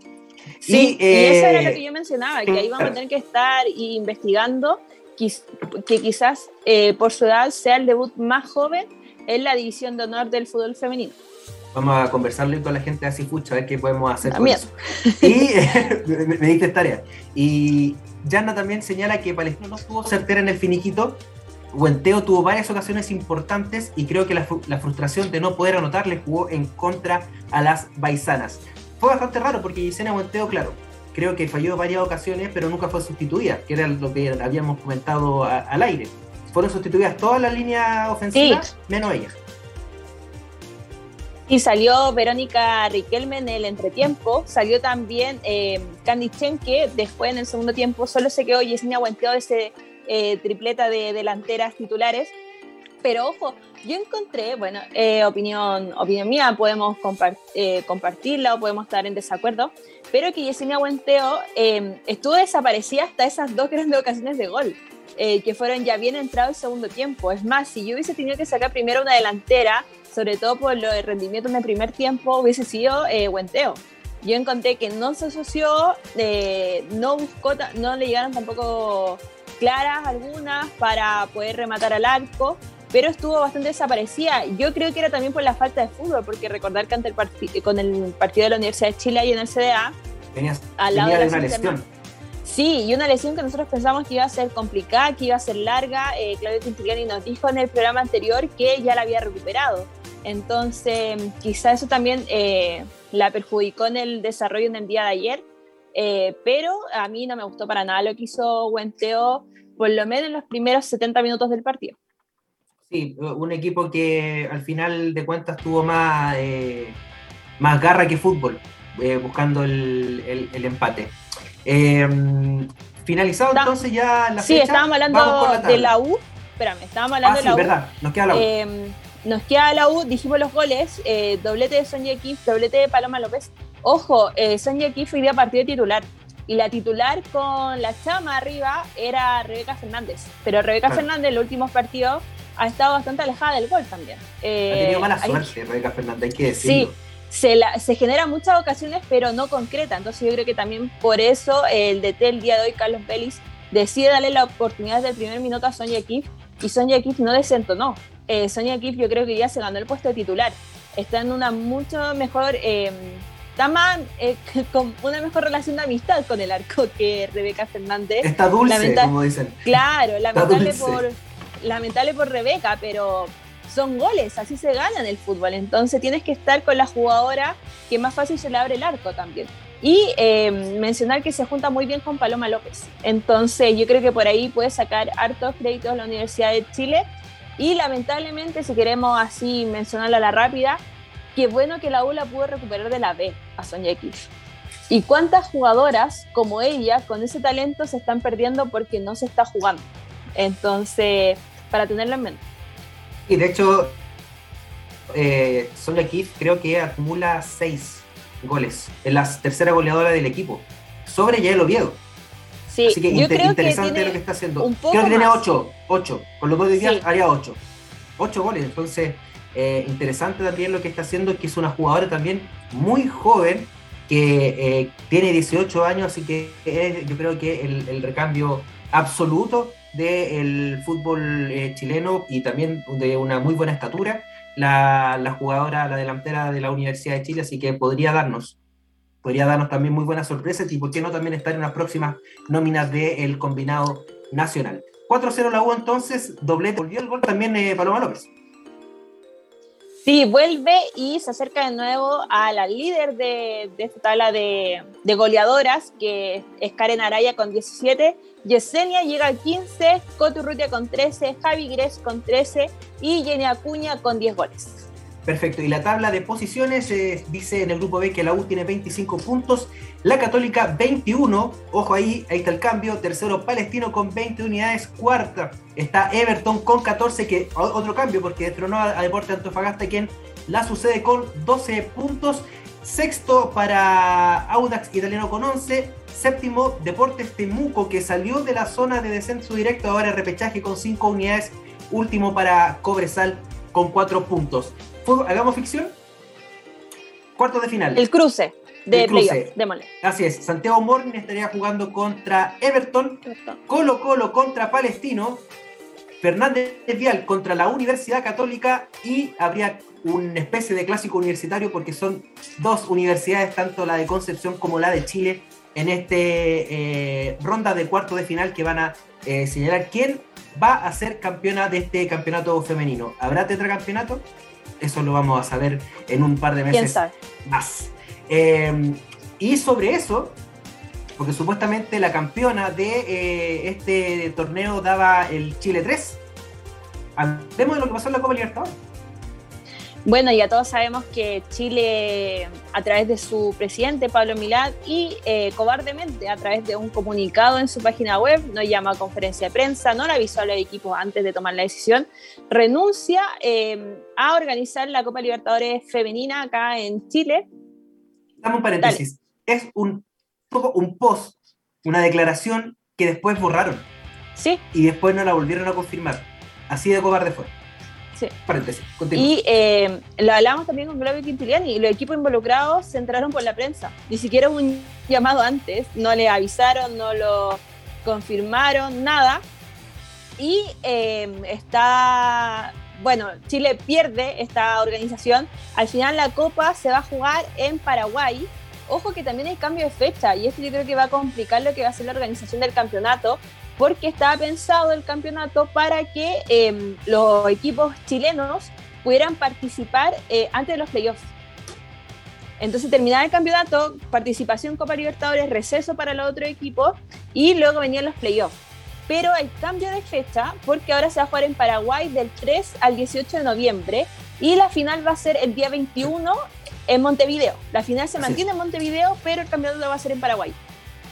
[SPEAKER 3] Sí, y, eso era lo eh, que yo mencionaba, que ahí vamos a tener que estar investigando que quizás por su edad sea el debut más joven en la división de honor del fútbol femenino.
[SPEAKER 2] Vamos a conversarlo con la gente así, pucha, a ver qué podemos hacer con eso. Y me, me diste tarea. Y Yana también señala que Palestino no estuvo certera en el finiquito. Huenteo tuvo varias ocasiones importantes y creo que la, la, frustración de no poder anotar le jugó en contra a las baisanas. Fue bastante raro porque Yesenia Huenteo, claro, creo que falló varias ocasiones, pero nunca fue sustituida, que era lo que habíamos comentado a, al aire. Fueron sustituidas todas las líneas ofensivas, sí. menos ella.
[SPEAKER 3] Y salió Verónica Riquelme en el entretiempo, salió también eh, Candy Chen, que después en el segundo tiempo solo se quedó Yesenia Guanteo de ese eh, tripleta de delanteras titulares. Pero ojo, yo encontré, bueno, eh, opinión, opinión mía, podemos eh, compartirla o podemos estar en desacuerdo, pero que Yesenia Guanteo eh, estuvo desaparecida hasta esas dos grandes ocasiones de gol. que fueron ya bien entrado el segundo tiempo. Es más, si yo hubiese tenido que sacar primero una delantera, sobre todo por lo de rendimiento en el primer tiempo, hubiese sido eh, Huenteo. Yo encontré que no se asoció, eh, no buscó, no le llegaron tampoco claras algunas para poder rematar al arco, pero estuvo bastante desaparecida. Yo creo que era también por la falta de fútbol, porque recordar que ante el con el partido de la Universidad de Chile y en el CDA,
[SPEAKER 2] Tenías, al lado de, de una lesión.
[SPEAKER 3] Sí, y una lesión que nosotros pensamos que iba a ser complicada, que iba a ser larga. Eh, Claudio Quintiliani nos dijo en el programa anterior que ya la había recuperado. Entonces, quizá eso también eh, la perjudicó en el desarrollo en el día de ayer, eh, pero a mí no me gustó para nada lo que hizo Huenteo, por lo menos en los primeros 70 minutos del partido.
[SPEAKER 2] Sí, un equipo que al final de cuentas tuvo más, eh, más garra que fútbol, eh, buscando el, el, el empate. Eh, finalizado
[SPEAKER 3] Está,
[SPEAKER 2] entonces ya la
[SPEAKER 3] sí,
[SPEAKER 2] fecha.
[SPEAKER 3] estábamos hablando
[SPEAKER 2] la
[SPEAKER 3] de la U. Espérame, estábamos hablando
[SPEAKER 2] ah,
[SPEAKER 3] de la U.
[SPEAKER 2] verdad, nos queda la U.
[SPEAKER 3] Eh, nos queda la U, dijimos los goles, doblete de Sonia Kif, doblete de Paloma López. Ojo, eh, Sonia Kif hoy día partido de titular. Y la titular con la chama arriba era Rebeca Fernández. Pero Rebeca
[SPEAKER 2] Claro.
[SPEAKER 3] Fernández en los últimos partidos ha estado bastante alejada del gol también. Eh,
[SPEAKER 2] ha tenido mala
[SPEAKER 3] hay-
[SPEAKER 2] suerte, Rebeca Fernández, hay que decirlo.
[SPEAKER 3] Sí, se, la, se generan muchas ocasiones, pero no concreta. Entonces yo creo que también por eso el DT el día de hoy, Carlos Vélez, decide darle la oportunidad del primer minuto a Sonia Kif y Sonia Kif no desentonó. Eh, Sonia Kif yo creo que ya se ganó el puesto de titular. Está en una mucho mejor... Eh, está más, eh, con una mejor relación de amistad con el arco que Rebeca Fernández.
[SPEAKER 2] Está dulce,
[SPEAKER 3] Lamenta-
[SPEAKER 2] como dicen.
[SPEAKER 3] Claro, lamentable por, lamentable por Rebeca, pero son goles, así se gana en el fútbol. Entonces tienes que estar con la jugadora que más fácil se le abre el arco también. Y eh, mencionar que se junta muy bien con Paloma López. Entonces yo creo que por ahí puede sacar hartos créditos la Universidad de Chile. Y lamentablemente, si queremos así mencionarla a la rápida, qué bueno que la U la pudo recuperar de la B a Sonia Kif. ¿Y cuántas jugadoras como ella, con ese talento, se están perdiendo porque no se está jugando? Entonces, para tenerlo en mente.
[SPEAKER 2] Y de hecho, eh, Sonia Kif creo que acumula seis goles. Es la tercera goleadora del equipo. Sobre Yael Oviedo.
[SPEAKER 3] Sí,
[SPEAKER 2] Así que
[SPEAKER 3] yo
[SPEAKER 2] inter-
[SPEAKER 3] creo que
[SPEAKER 2] interesante
[SPEAKER 3] tiene
[SPEAKER 2] lo que está haciendo. creo que tiene
[SPEAKER 3] más.
[SPEAKER 2] ocho, ocho. Con los dos de días
[SPEAKER 3] Sí.
[SPEAKER 2] haría ocho. Ocho goles. Entonces, eh, interesante también lo que está haciendo, que es una jugadora también muy joven, que eh, tiene 18 años, así que yo creo que el, el recambio absoluto del fútbol eh, chileno y también de una muy buena estatura, la, la jugadora, la delantera de la Universidad de Chile, así que podría darnos, podría darnos también muy buenas sorpresas y por qué no también estar en las próximas nóminas del combinado nacional. 4-0 la U entonces, doblete, volvió el gol también eh, Paloma López.
[SPEAKER 3] Sí, vuelve y se acerca de nuevo a la líder de, esta tabla de, goleadoras, que es Karen Araya con 17, Yesenia llega a 15, Cotu Rutia con 13, Javi Gres con 13 y Jenny Acuña con 10 goles.
[SPEAKER 2] Perfecto, y la tabla de posiciones eh, dice en el grupo B que la U tiene 25 puntos, la Católica 21, ojo ahí, ahí está el cambio, tercero Palestino con 20 unidades, cuarta está Everton con 14, que otro cambio porque destronó a, a Deporte Antofagasta quien la sucede con 12 puntos, sexto para Audax Italiano con 11, séptimo Deportes Temuco que salió de la zona de descenso directo, ahora repechaje con 5 unidades, último para Cobresal con 4 puntos. ¿Hagamos ficción? Cuartos de final.
[SPEAKER 3] El cruce de
[SPEAKER 2] El cruce.
[SPEAKER 3] playoff.
[SPEAKER 2] Así es, Santiago Morning estaría jugando contra Everton, Colo Colo contra Palestino Fernández Vial contra la Universidad Católica y habría una especie de clásico universitario porque son dos universidades, tanto la de Concepción como la de Chile, en este eh, ronda de cuarto de final que van a eh, señalar quién va a ser campeona de este campeonato femenino. ¿Habrá tetracampeonato? Eso lo vamos a saber en un par de meses más. Eh, y sobre eso, porque supuestamente la campeona de este torneo daba el Chile 3. Hablemos de lo que pasó en la Copa Libertadores.
[SPEAKER 3] Bueno, ya todos sabemos que Chile, a través de su presidente Pablo Milad y eh, cobardemente a través de un comunicado en su página web, no llama a conferencia de prensa, no le avisó al equipo antes de tomar la decisión, renuncia eh, a organizar la Copa Libertadores femenina acá en Chile.
[SPEAKER 2] Dame un paréntesis. Es un, un post, una declaración que después borraron.
[SPEAKER 3] Sí.
[SPEAKER 2] Y después no la volvieron a confirmar. Así de cobarde fue.
[SPEAKER 3] Y eh, lo hablamos también con Claudio Quintiliani y los equipos involucrados se entraron por la prensa. Ni siquiera un llamado antes, no le avisaron, no lo confirmaron, nada. Y eh, está, bueno, Chile pierde esta organización. Al final la Copa se va a jugar en Paraguay. Ojo que también hay cambio de fecha y esto yo creo que va a complicar lo que va a ser la organización del campeonato porque estaba pensado el campeonato para que em, los equipos chilenos pudieran participar eh, antes de los playoffs. Entonces terminaba el campeonato, participación Copa Libertadores, receso para los otros equipos y luego venían los playoffs. Pero hay cambio de fecha porque ahora se va a jugar en Paraguay del 3 al 18 de noviembre y la final va a ser el día 21 en Montevideo. La final se mantiene en Montevideo, pero el campeonato lo va a ser en Paraguay.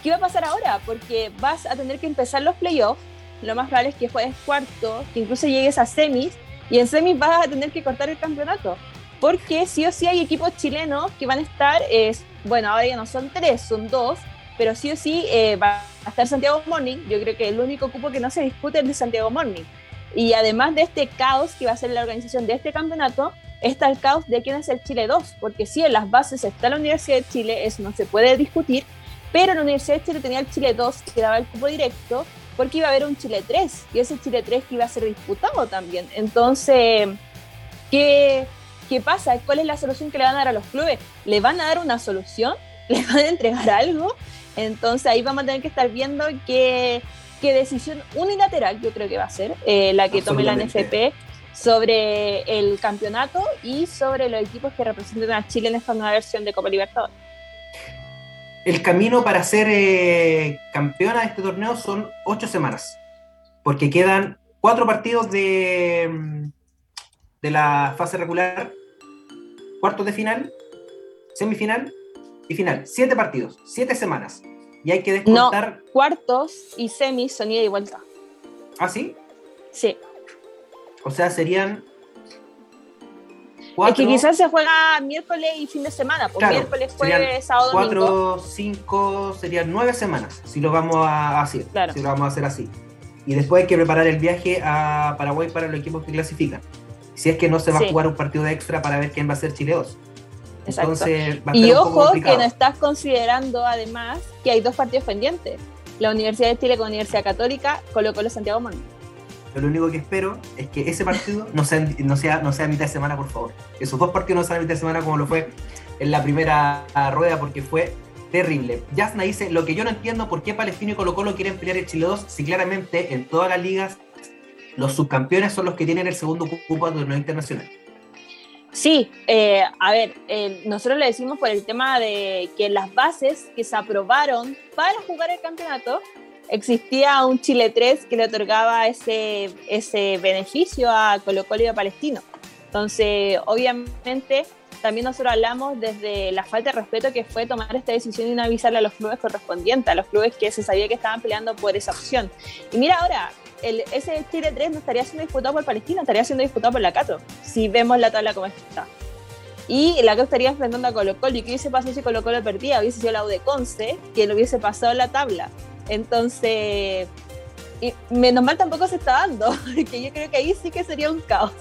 [SPEAKER 3] ¿Qué va a pasar ahora? Porque vas a tener que empezar los playoffs. Lo más probable es que juegues cuarto, que incluso llegues a semis, y en semis vas a tener que cortar el campeonato. Porque sí o sí hay equipos chilenos que van a estar, es, bueno, ahora ya no son tres, son dos, pero sí o sí eh, va a estar Santiago Morning. Yo creo que el único cupo que no se discute es de Santiago Morning. Y además de este caos que va a ser la organización de este campeonato, está el caos de quién es el Chile 2, porque sí, en las bases está la Universidad de Chile, eso no se puede discutir, pero la Universidad de Chile tenía el Chile 2 que daba el cupo directo porque iba a haber un Chile 3 y ese Chile 3 que iba a ser disputado también. Entonces, ¿qué, ¿qué pasa? ¿Cuál es la solución que le van a dar a los clubes? ¿Le van a dar una solución? ¿Le van a entregar algo? Entonces ahí vamos a tener que estar viendo qué, qué decisión unilateral yo creo que va a ser eh, la que tome la NFP sobre el campeonato y sobre los equipos que representan a Chile en esta nueva versión de Copa Libertadores
[SPEAKER 2] el camino para ser eh, campeona de este torneo son ocho semanas, porque quedan cuatro partidos de, mm, de la fase regular, cuartos de final, semifinal y final. Siete partidos, siete semanas. Y hay que descontar...
[SPEAKER 3] No, cuartos y semis son ida y vuelta.
[SPEAKER 2] ¿Ah, sí?
[SPEAKER 3] Sí.
[SPEAKER 2] O sea, serían
[SPEAKER 3] es que quizás se juega miércoles y fin de semana, pues miércoles, jueves, sábado,
[SPEAKER 2] cuatro, cinco, serían nueve semanas, si lo vamos a hacer, si lo vamos a hacer así. Y después hay que preparar el viaje a Paraguay para los equipos que clasifican. Si es que no se va a jugar un partido de extra para ver quién va a ser Chile 2.
[SPEAKER 3] Entonces, va a y ojo que no estás considerando además que hay dos partidos pendientes. La Universidad de Chile con la Universidad Católica, Colo Colo Santiago Mono
[SPEAKER 2] lo único que espero es que ese partido no sea, no sea, no mitad de semana, por favor. Esos dos partidos no sean mitad de semana como lo fue en la primera rueda, porque fue terrible. Yasna dice, lo que yo no entiendo, ¿por qué Palestino y Colo Colo quieren pelear el Chile 2 si claramente en todas las ligas los subcampeones son los que tienen el segundo cupo de torneo internacional?
[SPEAKER 3] Sí, eh, a ver, nosotros le decimos por el tema de que las bases que se aprobaron para jugar el campeonato existía un Chile 3 que le otorgaba ese, ese beneficio a Colo Colo y a Palestino. Entonces, obviamente, también nosotros hablamos desde la falta de respeto que fue tomar esta decisión y no avisarle a los clubes correspondientes, a los clubes que se sabía que estaban peleando por esa opción. Y mira ahora, el, ese Chile 3 no estaría siendo disputado por Palestina, estaría siendo disputado por la Cato, si vemos la tabla como está. Y la que estaría enfrentando a Colo Colo, y que hubiese pasado si Colo Colo perdía, hubiese sido la U de Conce, que lo hubiese pasado la tabla. Entonces, menos mal tampoco se está dando, porque yo creo que ahí sí que sería un caos.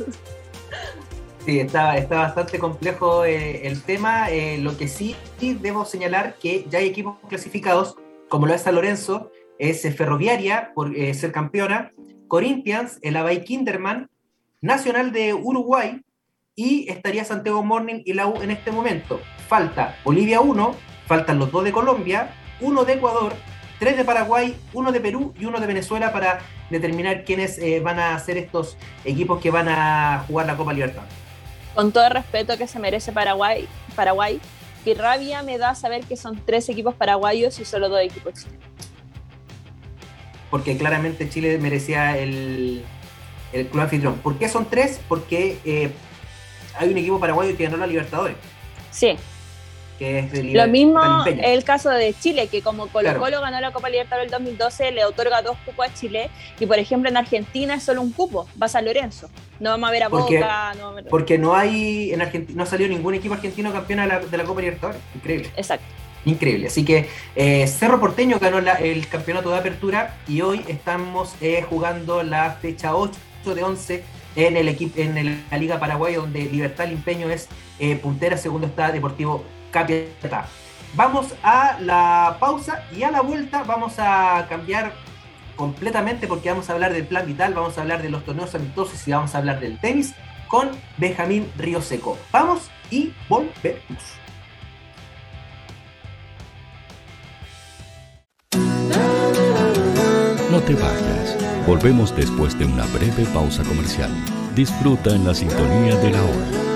[SPEAKER 2] Sí, está, está bastante complejo eh, el tema. Eh, lo que sí, debo señalar que ya hay equipos clasificados, como lo es San Lorenzo, es Ferroviaria por eh, ser campeona, Corinthians, el Abay Kinderman, Nacional de Uruguay y estaría Santiago Morning y la U en este momento. Falta Bolivia 1, faltan los dos de Colombia, uno de Ecuador, tres de Paraguay, uno de Perú y uno de Venezuela para determinar quiénes eh, van a ser estos equipos que van a jugar la Copa Libertad.
[SPEAKER 3] Con todo el respeto que se merece Paraguay, Paraguay, y rabia me da saber que son tres equipos paraguayos y solo dos equipos chilenos.
[SPEAKER 2] Porque claramente Chile merecía el, el club anfitrión. ¿Por qué son tres? Porque eh, hay un equipo paraguayo que ganó la Libertadores.
[SPEAKER 3] Sí, lo mismo el caso de Chile, que como Colo Colo ganó la Copa Libertadores del 2012, le otorga dos cupos a Chile, y por ejemplo en Argentina es solo un cupo, va a San Lorenzo. No vamos a ver a Boca.
[SPEAKER 2] No Porque no hay, en Argentina, no salió ningún equipo argentino campeón de la, de la Copa Libertadores. Increíble.
[SPEAKER 3] Exacto.
[SPEAKER 2] Increíble. Así que eh, Cerro Porteño ganó el campeonato de apertura y hoy estamos eh, jugando la fecha 8 de 11 en el equipo en la Liga Paraguay, donde Libertad Limpeño es eh, puntera, segundo está Deportivo Vamos a la pausa y a la vuelta vamos a cambiar completamente porque vamos a hablar del plan vital, vamos a hablar de los torneos amistosos y vamos a hablar del tenis con Benjamín Río Seco. Vamos y volvemos.
[SPEAKER 4] No te vayas. Volvemos después de una breve pausa comercial. Disfruta en la sintonía de la hora.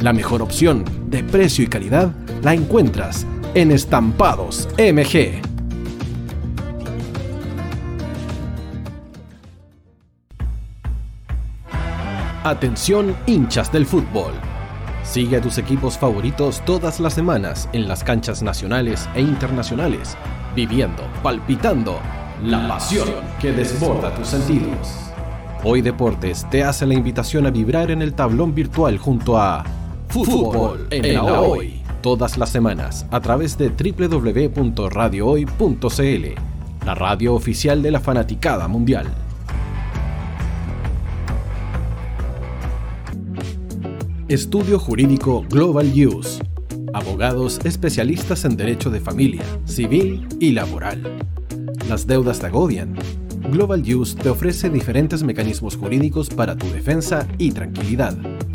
[SPEAKER 1] La mejor opción de precio y calidad la encuentras en Estampados MG. Atención hinchas del fútbol. Sigue a tus equipos favoritos todas las semanas en las canchas nacionales e internacionales, viviendo, palpitando la pasión que desborda tus sentidos. Hoy Deportes te hace la invitación a vibrar en el tablón virtual junto a Fútbol en la Hoy. Todas las semanas a través de www.radiohoy.cl, la radio oficial de la fanaticada mundial. Estudio Jurídico Global Use. Abogados especialistas en derecho de familia, civil y laboral. Las deudas te agobian Global Use te ofrece diferentes mecanismos jurídicos para tu defensa y tranquilidad.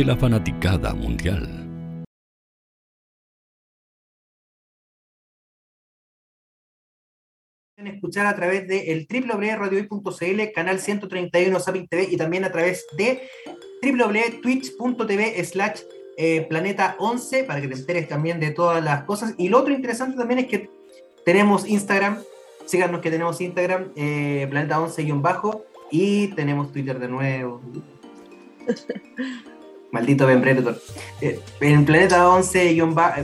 [SPEAKER 4] de la fanaticada mundial.
[SPEAKER 2] Pueden escuchar a través de el www.radiohoy.cl, canal 131 Sapin TV y también a través de www.twitch.tv slash eh, planeta 11 para que te enteres también de todas las cosas. Y lo otro interesante también es que tenemos Instagram, síganos que tenemos Instagram, eh, planeta 11-bajo y tenemos Twitter de nuevo. Maldito Ben Predator. Eh, en Planeta 11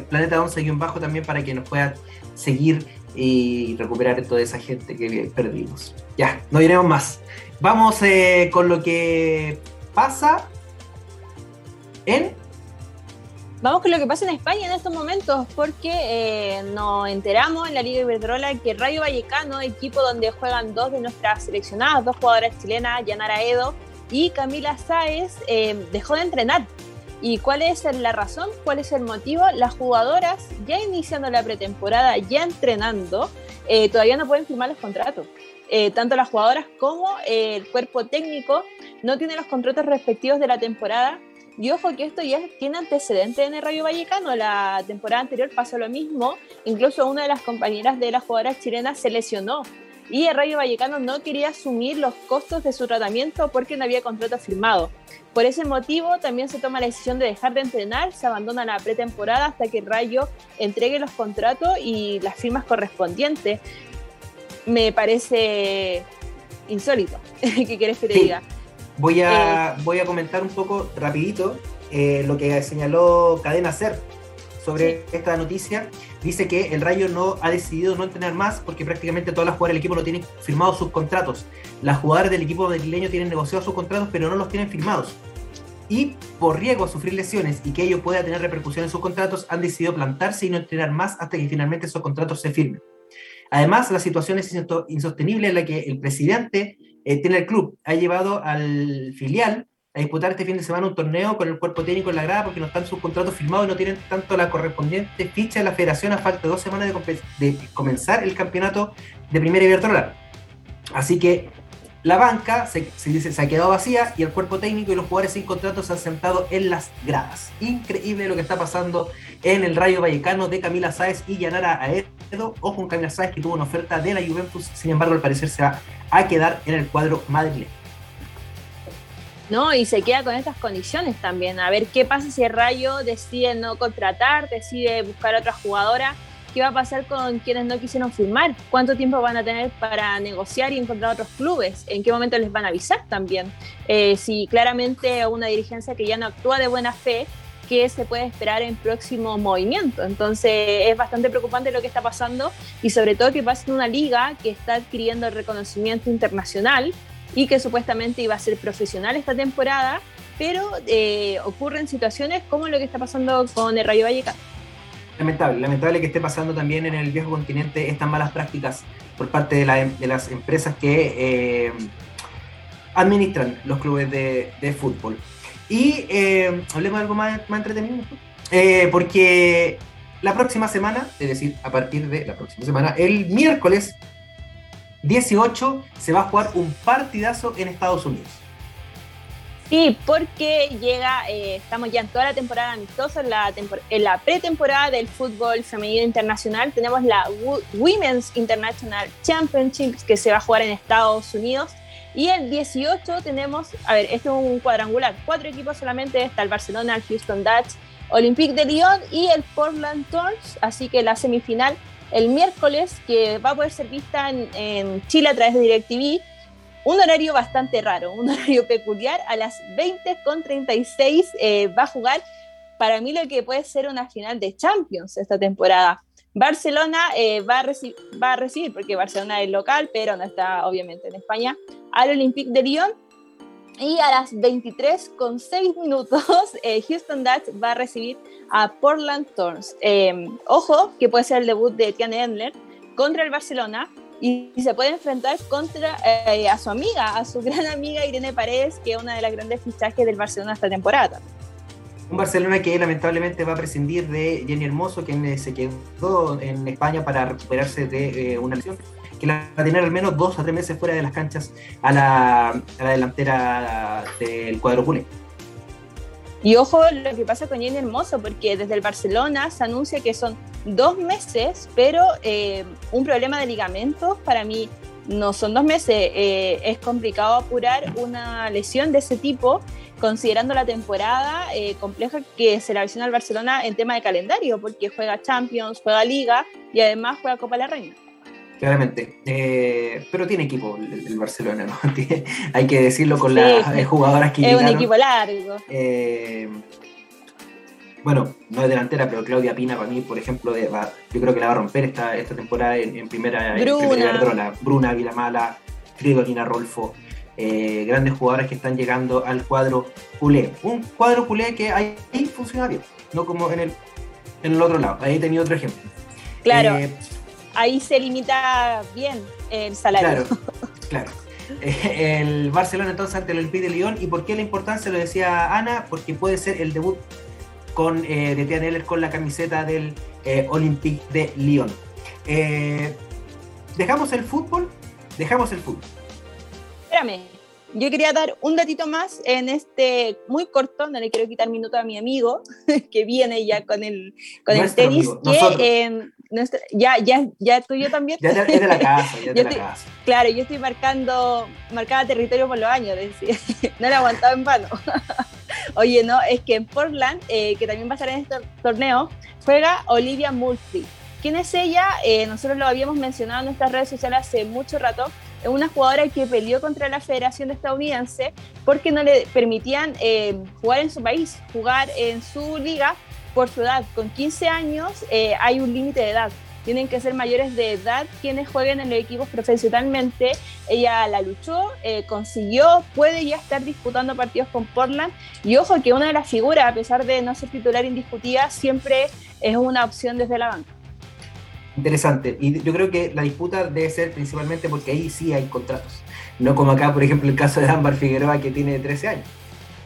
[SPEAKER 2] Planeta 11 bajo también para que nos puedan seguir y recuperar toda esa gente que perdimos. Ya, no diremos más. Vamos eh, con lo que pasa en.
[SPEAKER 3] Vamos con lo que pasa en España en estos momentos, porque eh, nos enteramos en la Liga Iberdrola que Rayo Vallecano, equipo donde juegan dos de nuestras seleccionadas, dos jugadoras chilenas, Yanara Edo y Camila Sáez eh, dejó de entrenar. ¿Y cuál es la razón? ¿Cuál es el motivo? Las jugadoras, ya iniciando la pretemporada, ya entrenando, eh, todavía no pueden firmar los contratos. Eh, tanto las jugadoras como el cuerpo técnico no tienen los contratos respectivos de la temporada. Y ojo que esto ya tiene antecedentes en el Rayo Vallecano. La temporada anterior pasó lo mismo. Incluso una de las compañeras de las jugadoras chilenas se lesionó y el Rayo Vallecano no quería asumir los costos de su tratamiento porque no había contrato firmado. Por ese motivo también se toma la decisión de dejar de entrenar, se abandona la pretemporada hasta que el Rayo entregue los contratos y las firmas correspondientes. Me parece insólito. ¿Qué quieres que te diga?
[SPEAKER 2] Voy a, eh, voy a comentar un poco rapidito eh, lo que señaló Cadena Ser sobre esta noticia, dice que el Rayo no ha decidido no entrenar más porque prácticamente todas las jugadoras del equipo no tienen firmados sus contratos. Las jugadoras del equipo madrileño tienen negociados sus contratos, pero no los tienen firmados. Y por riesgo a sufrir lesiones y que ello pueda tener repercusiones en sus contratos, han decidido plantarse y no entrenar más hasta que finalmente esos contratos se firmen. Además, la situación es insostenible en la que el presidente eh, tiene el club, ha llevado al filial a disputar este fin de semana un torneo con el cuerpo técnico en la grada porque no están sus contratos firmados y no tienen tanto la correspondiente ficha de la federación a falta de dos semanas de, comenzar el campeonato de Primera Iberdrola. Así que la banca se, dice, se ha quedado vacía y el cuerpo técnico y los jugadores sin contratos se han sentado en las gradas. Increíble lo que está pasando en el Rayo Vallecano de Camila Sáez y Yanara Aedo. Ojo con Camila Sáez que tuvo una oferta de la Juventus, sin embargo al parecer se va a quedar en el cuadro madrileño.
[SPEAKER 3] ¿No? Y se queda con estas condiciones también. A ver qué pasa si el Rayo decide no contratar, decide buscar otra jugadora. ¿Qué va a pasar con quienes no quisieron firmar? ¿Cuánto tiempo van a tener para negociar y encontrar otros clubes? ¿En qué momento les van a avisar también? Eh, si claramente una dirigencia que ya no actúa de buena fe, ¿qué se puede esperar en próximo movimiento? Entonces es bastante preocupante lo que está pasando y sobre todo que pasa en una liga que está adquiriendo reconocimiento internacional y que supuestamente iba a ser profesional esta temporada, pero eh, ocurren situaciones como lo que está pasando con el Rayo Vallecano.
[SPEAKER 2] Lamentable, lamentable que esté pasando también en el viejo continente estas malas prácticas por parte de, las empresas que eh, administran los clubes de, fútbol. Y eh, hablemos de algo más entretenido, porque la próxima semana, es decir, a partir de la próxima semana, el miércoles 18 se va a jugar un partidazo en Estados Unidos.
[SPEAKER 3] Sí, porque llega, eh, estamos ya en toda la temporada amistosa, en la, pretemporada del fútbol femenino internacional. Tenemos la Women's International Championship que se va a jugar en Estados Unidos. Y el 18 tenemos, a ver, este es un cuadrangular, cuatro equipos solamente, está el Barcelona, el Houston Dutch, Olympique de Lyon y el Portland Thorns, así que la semifinal el miércoles, que va a poder ser vista en, Chile a través de DirecTV. Un horario bastante raro, un horario peculiar. A las 20.36 eh, va a jugar para mí lo que puede ser una final de Champions esta temporada. Barcelona eh, va, a va, a recibir, porque Barcelona es local, pero no está obviamente en España, al Olympique de Lyon y a las 23 con 6 minutos, eh, Houston Dutch va a recibir a Portland Thorns. Em, ojo, que puede ser el debut de Tiane Endler contra el Barcelona y, se puede enfrentar contra eh, a su amiga, a su gran amiga Irene Paredes, que es una de las grandes fichajes del Barcelona esta temporada.
[SPEAKER 2] Un Barcelona que lamentablemente va a prescindir de Jenny Hermoso, quien se quedó en España para recuperarse de eh, una lesión que la va a tener al menos dos a tres meses fuera de las canchas a la, a la delantera del cuadro culé.
[SPEAKER 3] Y ojo lo que pasa con Jenny Hermoso, porque desde el Barcelona se anuncia que son dos meses, pero eh, un problema de ligamentos para mí no son dos meses. Eh, es complicado apurar una lesión de ese tipo, considerando la temporada eh, compleja que se la visiona al Barcelona en tema de calendario, porque juega Champions, juega Liga y además juega Copa de la Reina
[SPEAKER 2] claramente. Eh, pero tiene equipo el, Barcelona, ¿no? hay que decirlo con las eh, jugadoras que
[SPEAKER 3] Es un equipo largo.
[SPEAKER 2] Eh, bueno, no es delantera, pero Claudia Pina para mí, por ejemplo, de, yo creo que la va a romper esta, esta temporada en, primera, Bruna. Bruna Vilamala, Fridolina Rolfo. grandes jugadoras que están llegando al cuadro culé. Un cuadro culé que ahí funciona bien, no como en el, en el otro lado. Ahí tenía otro ejemplo.
[SPEAKER 3] Claro ahí se limita bien el salario.
[SPEAKER 2] Claro, claro. El Barcelona entonces ante el Olympique de Lyon. ¿Y por qué la importancia? Lo decía Ana, porque puede ser el debut con, eh, de Tian con la camiseta del eh, Olympique de Lyon. Eh, ¿Dejamos el fútbol? Dejamos el fútbol.
[SPEAKER 3] Espérame, yo quería dar un datito más en este muy corto, no le quiero quitar minuto a mi amigo que viene ya con el, con el tenis, que ya, ya, ya tuyo también.
[SPEAKER 2] Ya es de la casa, ya de la casa.
[SPEAKER 3] Claro, yo estoy marcando, marcada territorio por los años, no le he aguantado en vano. Oye, no, es que en Portland, eh, que también va a estar en este torneo, juega Olivia Murphy. ¿Quién es ella? Eh, nosotros lo habíamos mencionado en nuestras redes sociales hace mucho rato. Es una jugadora que peleó contra la Federación Estadounidense porque no le permitían eh, jugar en su país, jugar en su liga por su edad. Con 15 años eh, hay un límite de edad. Tienen que ser mayores de edad quienes jueguen en los equipos profesionalmente. Ella la luchó, eh, consiguió, puede ya estar disputando partidos con Portland. Y ojo que una de las figuras, a pesar de no ser titular indiscutida, siempre es una opción desde la banca.
[SPEAKER 2] Interesante. Y yo creo que la disputa debe ser principalmente porque ahí sí hay contratos. No como acá, por ejemplo, el caso de Ámbar Figueroa que tiene 13 años.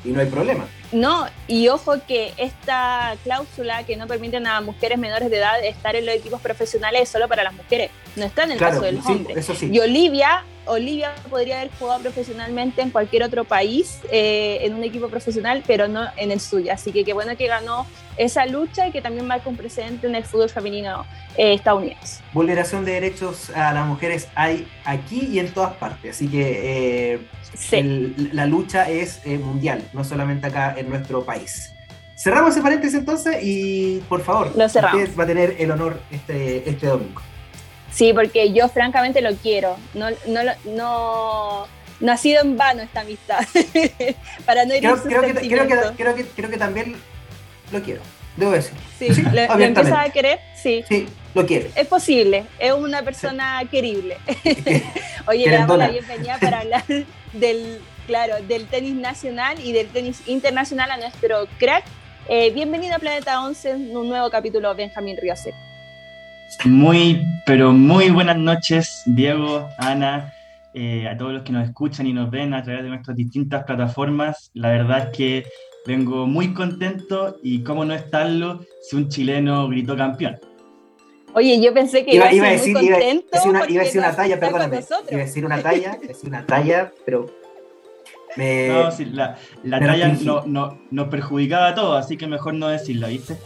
[SPEAKER 2] Y no hay problema.
[SPEAKER 3] No, y ojo que esta cláusula que no permiten a mujeres menores de edad estar en los equipos profesionales es solo para las mujeres, no está en el caso de los hombres. Y Olivia, Olivia podría haber jugado profesionalmente en cualquier otro país, eh, en un equipo profesional, pero no en el suyo. Así que qué bueno que ganó esa lucha y que también marca un precedente en el fútbol femenino eh, estadounidense.
[SPEAKER 2] Vulneración de derechos a las mujeres hay aquí y en todas partes, así que eh, la lucha es mundial, no solamente acá en nuestro país. Cerramos ese paréntesis entonces y por favor,
[SPEAKER 3] Lo
[SPEAKER 2] usted va a tener el honor este, este domingo.
[SPEAKER 3] Sí, porque yo francamente lo quiero. No, no, no, no ha sido en vano esta amistad. Para no ir
[SPEAKER 2] creo, creo que, creo, que, creo, que, creo que también lo quiero. Debo decir.
[SPEAKER 3] Sí, sí lo, lo empiezas a querer, sí.
[SPEAKER 2] Sí, lo quiero.
[SPEAKER 3] Es posible, es una persona querible. Oye, le damos la bienvenida para hablar del, claro, del tenis nacional y del tenis internacional a nuestro crack. Eh, bienvenido a Planeta 11 en un nuevo capítulo Benjamín Riose.
[SPEAKER 5] Muy, pero muy buenas noches, Diego, Ana, eh, a todos los que nos escuchan y nos ven a través de nuestras distintas plataformas. La verdad es que vengo muy contento y cómo no estarlo si un chileno gritó campeón.
[SPEAKER 3] Oye, yo pensé que iba, a, decir, muy contento
[SPEAKER 2] iba, a decir una talla, perdóname. Iba a decir una talla, iba a decir una talla, pero
[SPEAKER 5] no, sí, la, la talla nos no, no perjudicaba a todos, así que mejor no decirlo, ¿viste?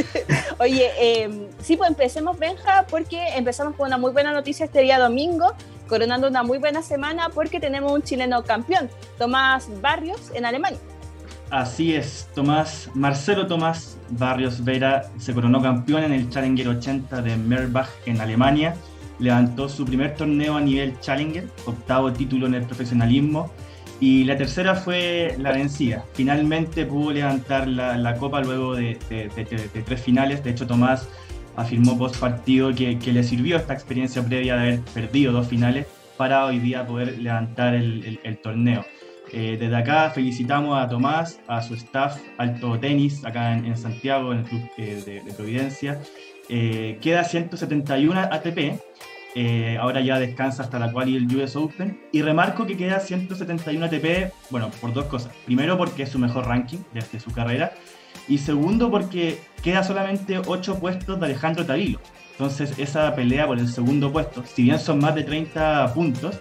[SPEAKER 3] Oye, eh, sí, pues empecemos, Benja, porque empezamos con una muy buena noticia este día domingo, coronando una muy buena semana porque tenemos un chileno campeón, Tomás Barrios, en Alemania.
[SPEAKER 5] Así es, Tomás, Marcelo Tomás Barrios Vera se coronó campeón en el Challenger 80 de Merbach en Alemania. Levantó su primer torneo a nivel Challenger, octavo título en el profesionalismo y la tercera fue la vencida. Finalmente pudo levantar la, copa luego de, tres finales. De hecho, Tomás afirmó post partido que, le sirvió esta experiencia previa de haber perdido dos finales para hoy día poder levantar el, torneo. Eh, desde acá felicitamos a Tomás, a su staff Alto Tenis, acá en, Santiago, en el Club eh, de, Providencia. Eh, queda 171 ATP, eh, ahora ya descansa hasta la cual y el US Open. Y remarco que queda 171 ATP, bueno, por dos cosas. Primero porque es su mejor ranking desde su carrera. Y segundo porque queda solamente 8 puestos de Alejandro Tavilo. Entonces esa pelea por el segundo puesto, si bien son más de 30 puntos,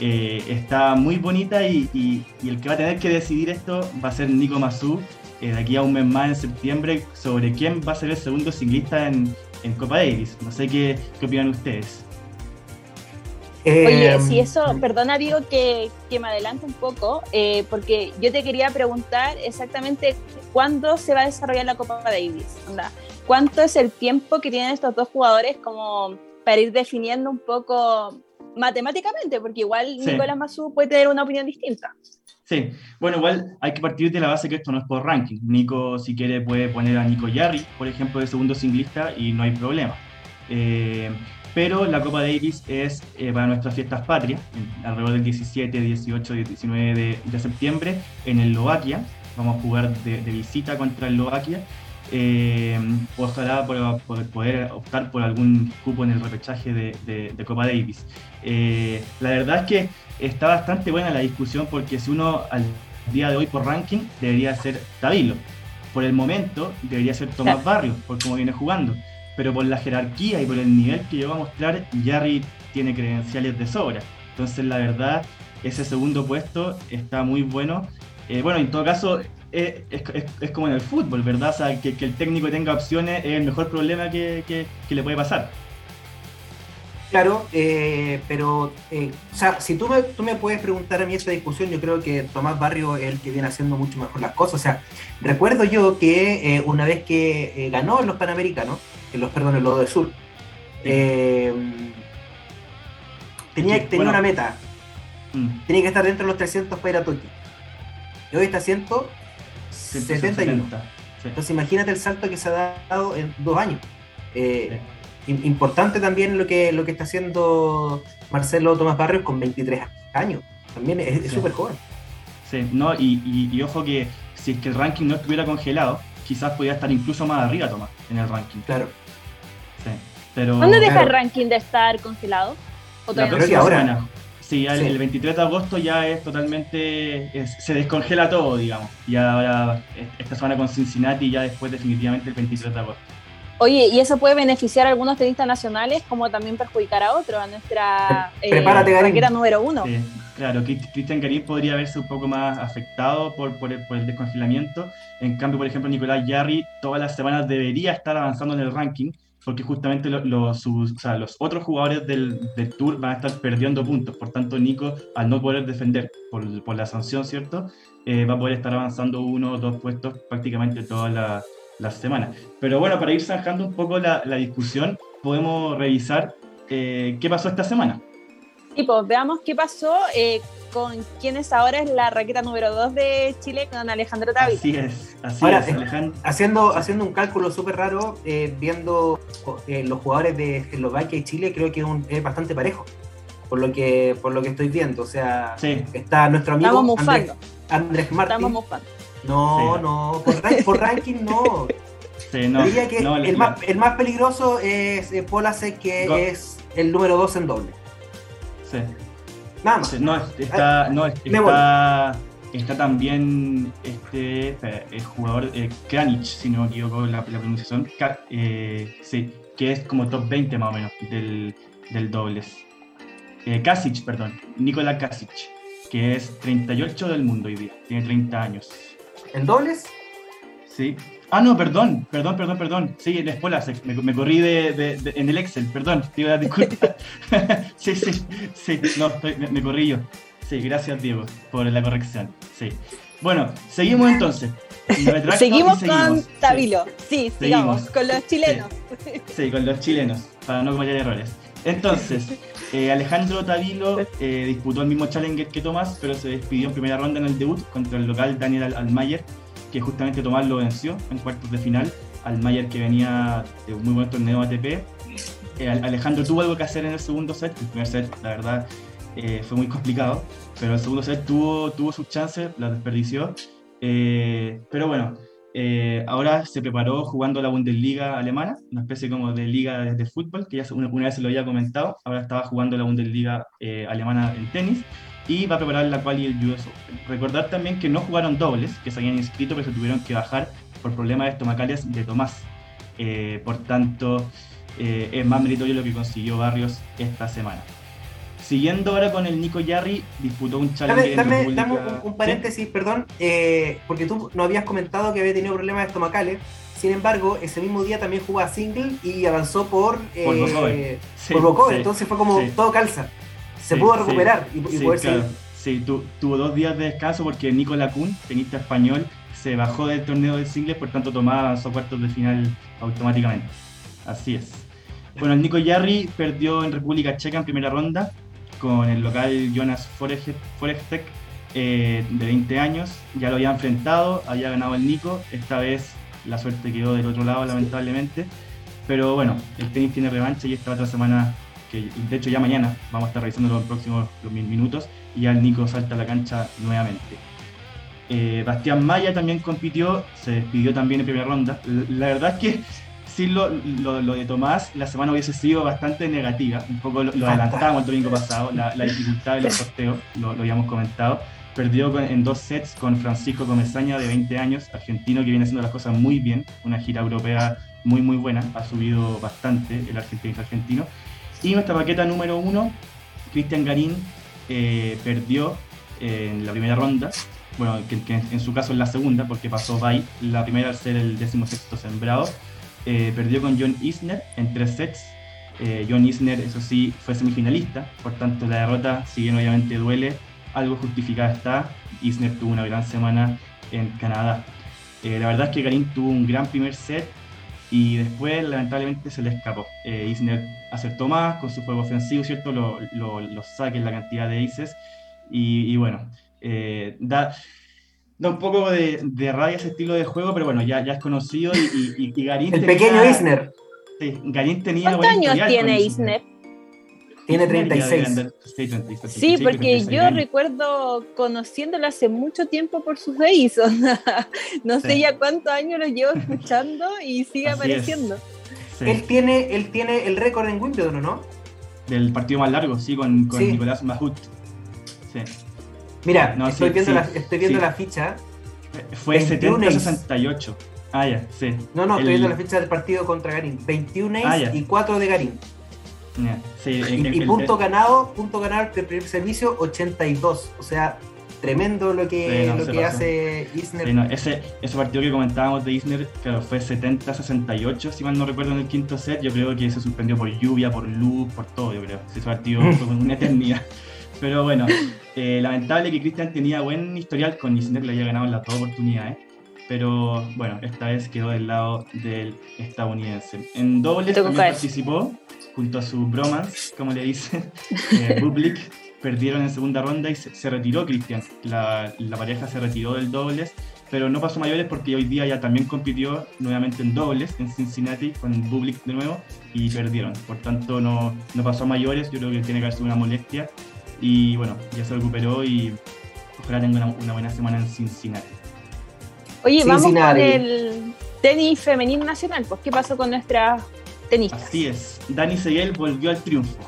[SPEAKER 5] eh, está muy bonita y, el que va a tener que decidir esto va a ser Nico Mazú eh, de aquí a un mes más en septiembre sobre quién va a ser el segundo ciclista en, en Copa Davis. No sé qué, qué opinan ustedes.
[SPEAKER 3] Oye, em, si eso, perdona digo que, que me adelanto un poco, eh, porque yo te quería preguntar exactamente cuándo se va a desarrollar la Copa Davis. ¿Cuánto es el tiempo que tienen estos dos jugadores como para ir definiendo un poco matemáticamente? Porque igual Nicolás Mazú puede tener una opinión distinta.
[SPEAKER 5] Sí, bueno, igual hay que partir de la base que esto no es por ranking. Nico, si quiere, puede poner a Nico Yarri, por ejemplo, de segundo singlista y no hay problema. Eh, pero la Copa Davis es eh, para nuestras fiestas patrias, alrededor del 17, 18, 19 de, septiembre en Eslovaquia. Vamos a jugar de, visita contra Eslovaquia. Eh, ojalá por, poder optar por algún cupo en el repechaje de, Copa Davis. Eh, la verdad es que está bastante buena la discusión porque si uno al día de hoy por ranking debería ser Tabilo. Por el momento debería ser Tomás Barrios, por cómo viene jugando pero por la jerarquía y por el nivel que llegó a mostrar, Jarry tiene credenciales de sobra. Entonces, la verdad, ese segundo puesto está muy bueno. Eh, bueno, en todo caso, eh, es, como en el fútbol, ¿verdad? O sea, que, el técnico tenga opciones es el mejor problema que, le puede pasar.
[SPEAKER 2] Claro, eh, pero, o sea, si tú me, tú me puedes preguntar a mí esa discusión, yo creo que Tomás Barrio es el que viene haciendo mucho mejor las cosas. O sea, recuerdo yo que una vez que ganó los Panamericanos, los, perdón, en los de sur. Eh, tenía, tenía una meta. Mm. Tenía que estar dentro de los 300 para ir a Tokio. Y hoy está 171. Entonces imagínate el salto que se ha dado en dos años. Eh, importante también lo que, lo que está haciendo Marcelo Tomás Barrios con 23 años. También es súper joven.
[SPEAKER 5] Sí, no, y, y, ojo que si es que el ranking no estuviera congelado, quizás podría estar incluso más arriba, Tomás, en el ranking.
[SPEAKER 2] Claro.
[SPEAKER 5] Sí, pero,
[SPEAKER 3] ¿Dónde deja el ranking de estar congelado?
[SPEAKER 5] la próxima semana. Sí, el 23 de agosto ya es totalmente. se descongela todo, digamos. Ya ahora, esta semana con Cincinnati, y ya después, definitivamente, el 23 de agosto.
[SPEAKER 3] Oye, y eso puede beneficiar a algunos tenistas nacionales, como también perjudicar a otros, a nuestra
[SPEAKER 2] eh,
[SPEAKER 3] número uno.
[SPEAKER 5] claro, Cristian Garín podría verse un poco más afectado por, por, el, descongelamiento. En cambio, por ejemplo, Nicolás Yarri todas las semanas debería estar avanzando en el ranking, porque justamente los, otros jugadores del, Tour van a estar perdiendo puntos. Por tanto, Nico, al no poder defender por, la sanción, ¿cierto? Eh, va a poder estar avanzando uno o dos puestos prácticamente todas las las semanas. Pero bueno, para ir zanjando un poco la, discusión, podemos revisar eh, qué pasó esta semana.
[SPEAKER 3] Y pues veamos qué pasó eh, con quienes ahora es la raqueta número 2 de Chile, con Alejandro David.
[SPEAKER 5] Así es, así es, Alejandro.
[SPEAKER 2] Haciendo, haciendo un cálculo súper raro, eh, viendo los jugadores de Eslovaquia y Chile, creo que es, bastante parejo. Por lo que, por lo que estoy viendo, o sea, está nuestro amigo Andrés, Andrés Martín.
[SPEAKER 3] Estamos mufando
[SPEAKER 2] no, no, por, ranking no. Sí, no, Diría que el, más, el, más, peligroso es eh, Polasek, que es el número 2 en doble.
[SPEAKER 5] Sí. Nada más. no, está, no, está, está también este el jugador eh, Kranich, si no me equivoco la, la pronunciación, eh, sí, que es como top 20 más o menos del, del dobles. Eh, Kasic, perdón, Nikola Kasic, que es 38 del mundo hoy día, tiene 30 años.
[SPEAKER 2] ¿En dobles?
[SPEAKER 5] Sí. Ah, no, perdón, perdón, perdón, perdón. Sí, en escuela me, me corrí de, en el Excel, perdón, te iba a dar disculpas. sí, sí, sí, no, me, corrí yo. Sí, gracias Diego por la corrección. Sí. Bueno, seguimos entonces.
[SPEAKER 3] Seguimos, con Tabilo. Sí, sigamos, con los chilenos.
[SPEAKER 5] Sí. con los chilenos, para no cometer errores. Entonces, eh, Alejandro Tabilo eh, disputó el mismo Challenger que Tomás, pero se despidió en primera ronda en el debut contra el local Daniel Almayer, que justamente Tomás lo venció en cuartos de final. Almayer que venía de un muy buen torneo ATP. Eh, Alejandro tuvo algo que hacer en el segundo set. El primer set, la verdad, fue muy complicado, pero el segundo set tuvo, tuvo sus chances, las desperdició. pero bueno, eh, ahora se preparó jugando la Bundesliga alemana, una especie como de liga de, fútbol, que ya una, vez se lo había comentado. Ahora estaba jugando la Bundesliga eh, alemana en tenis y va a preparar la cual y el US Recordar también que no jugaron dobles, que se habían inscrito, pero se tuvieron que bajar por problemas estomacales de Tomás. Eh, por tanto, es más meritorio lo que consiguió Barrios esta semana. Siguiendo ahora con el Nico Yarri, disputó un challenge.
[SPEAKER 2] Dame, dame, un, paréntesis, perdón, eh, porque tú no habías comentado que había tenido problemas estomacales. Sin embargo, ese mismo día también jugó a single y avanzó por, eh, por entonces fue como todo calza. Se pudo recuperar y, y poder
[SPEAKER 5] seguir. Sí, tuvo dos días de descanso porque Nico Lacun, tenista español, se bajó del torneo de singles, por tanto Tomás avanzó cuartos de final automáticamente. Así es. Bueno, el Nico Yarri perdió en República Checa en primera ronda con el local Jonas Forestek eh, de 20 años. Ya lo había enfrentado, había ganado el Nico. Esta vez la suerte quedó del otro lado, lamentablemente. Pero bueno, el tenis tiene revancha y esta otra semana, que de hecho ya mañana vamos a estar revisando los próximos los minutos, y ya el Nico salta a la cancha nuevamente. Eh, Bastián Maya también compitió, se despidió también en primera ronda. La verdad es que sí lo, de Tomás la semana hubiese sido bastante negativa, un poco lo, adelantamos el domingo pasado, la, dificultad de los sorteos, lo, habíamos comentado. Perdió en dos sets con Francisco Comesaña de 20 años, argentino que viene haciendo las cosas muy bien, una gira europea muy muy buena, ha subido bastante el argentino argentino. Y nuestra paqueta número uno, Cristian Garín, eh, perdió en la primera ronda, bueno, que, en su caso en la segunda, porque pasó by la primera al ser el décimo sexto sembrado, eh, perdió con John Isner en tres sets. Eh, John Isner, eso sí, fue semifinalista, por tanto la derrota, si bien obviamente duele, algo justificada está. Isner tuvo una gran semana en Canadá. Eh, la verdad es que Karim tuvo un gran primer set y después lamentablemente se le escapó. Isner acertó más con su juego ofensivo, ¿cierto? Los lo, lo saques, la cantidad de aces y, y bueno, da da un poco de, de rabia ese estilo de juego, pero bueno, ya, ya es conocido y, y, y Garín
[SPEAKER 2] El tenía, pequeño Isner.
[SPEAKER 5] Sí, Garín tenía...
[SPEAKER 3] ¿Cuántos años tiene Isner?
[SPEAKER 2] Tiene 36.
[SPEAKER 3] Sí, porque yo recuerdo conociéndolo hace mucho tiempo por sus days. no sé ya cuántos años lo llevo escuchando y sigue Así apareciendo.
[SPEAKER 2] Sí. Él, tiene, él tiene el récord en Wimbledon, ¿no?
[SPEAKER 5] Del partido más largo, sí, con, con sí. Nicolás Mahut. Sí.
[SPEAKER 2] Mira, no, estoy, viendo, la, estoy viendo la ficha.
[SPEAKER 5] Fue 70-68. Ah, ya, sí.
[SPEAKER 2] No, no, el... estoy viendo la ficha del partido contra Garín. 21 ah, y 4 de Garín.
[SPEAKER 5] Yeah, sí,
[SPEAKER 2] y, el, y, punto el, ganado, punto ganado de primer servicio, 82. O sea, tremendo lo que, sí, no, lo que hace Isner.
[SPEAKER 5] Sí, no, ese, ese partido que comentábamos de Isner, claro, fue 70-68, si mal no recuerdo, en el quinto set. Yo creo que se suspendió por lluvia, por luz, por todo, yo creo. Ese partido fue una eternidad. Pero bueno, eh, lamentable que Cristian tenía buen historial con Isner, le había ganado en las dos oportunidades. Pero bueno, esta vez quedó del lado del estadounidense. En dobles también participó junto a su bromance, como le dicen, eh, Bublik, perdieron en segunda ronda y se, se retiró Cristian. La, la, pareja se retiró del dobles, pero no pasó mayores porque hoy día ya también compitió nuevamente en dobles en Cincinnati con Bublik de nuevo y perdieron. Por tanto, no, no pasó a mayores. Yo creo que tiene que haber sido una molestia. Y bueno, ya se recuperó y ojalá tenga una, una buena semana en Cincinnati.
[SPEAKER 3] Oye, Cincinnati. vamos con el tenis femenino nacional. Pues, ¿qué pasó con nuestra tenistas.
[SPEAKER 5] Así es, Dani Seguel volvió al triunfo.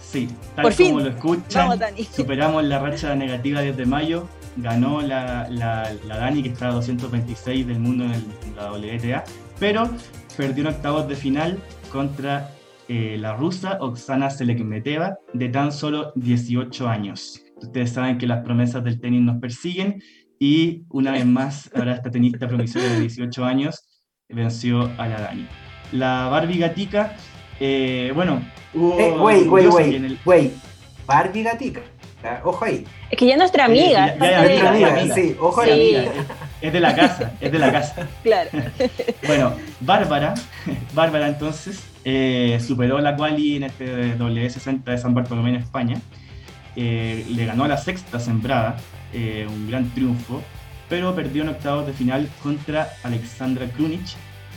[SPEAKER 5] Sí, tal
[SPEAKER 3] Por
[SPEAKER 5] como
[SPEAKER 3] fin.
[SPEAKER 5] lo escuchan,
[SPEAKER 3] Vamos, Dani.
[SPEAKER 5] superamos la racha negativa desde mayo, ganó la, la, la Dani que está a 226 del mundo en, el, en la WTA, pero perdió en octavos de final contra eh, la rusa Oksana Selekmeteva de tan solo 18 años. Ustedes saben que las promesas del tenis nos persiguen y una vez más ahora esta tenista promisoria de 18 años venció a la Dani la Barbie Gatica, eh, bueno, hubo...
[SPEAKER 2] Eh, wait, wait, wait, el... wait, Barbie Gatica, ojo ahí.
[SPEAKER 3] Es que ya es nuestra amiga.
[SPEAKER 5] Ya, ya, ya,
[SPEAKER 2] nuestra amiga, amiga, sí, ojo
[SPEAKER 5] sí.
[SPEAKER 2] ahí.
[SPEAKER 5] Amiga, es, es de la casa, es de la casa.
[SPEAKER 3] Claro.
[SPEAKER 5] bueno, Bárbara, Bárbara entonces eh, superó la quali en este W60 de San Bartolomé en España. Eh, le ganó a la sexta sembrada, eh, un gran triunfo, pero perdió en octavos de final contra Alexandra Krunic,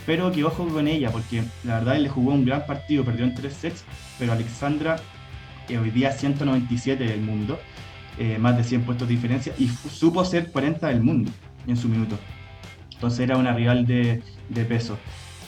[SPEAKER 5] pero que ojo con ella, porque la verdad él le jugó un gran partido, perdió en tres sets, pero Alexandra eh, hoy día 197 del mundo, eh, más de 100 puestos de diferencia, y supo ser 40 del mundo en su minuto. Entonces era una rival de, de peso.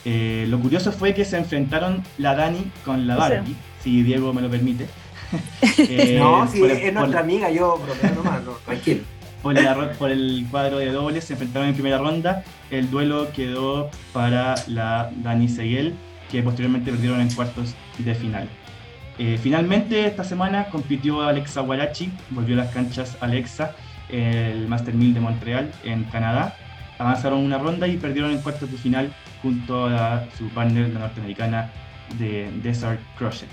[SPEAKER 5] Eh, lo curioso fue que se enfrentaron la Dani con la Barbie, si Diego me lo permite.
[SPEAKER 2] no, si es, es nuestra amiga, yo bromeo nomás, no, tranquilo
[SPEAKER 5] por el, cuadro de dobles, se enfrentaron en primera ronda. El duelo quedó para la Dani Seguel, que posteriormente perdieron en cuartos de final. Eh, finalmente, esta semana compitió Alexa Guarachi, volvió a las canchas Alexa, el Master 1000 de Montreal, en Canadá. Avanzaron una ronda y perdieron en cuartos de final junto a su partner, la norteamericana de Desert Crochet.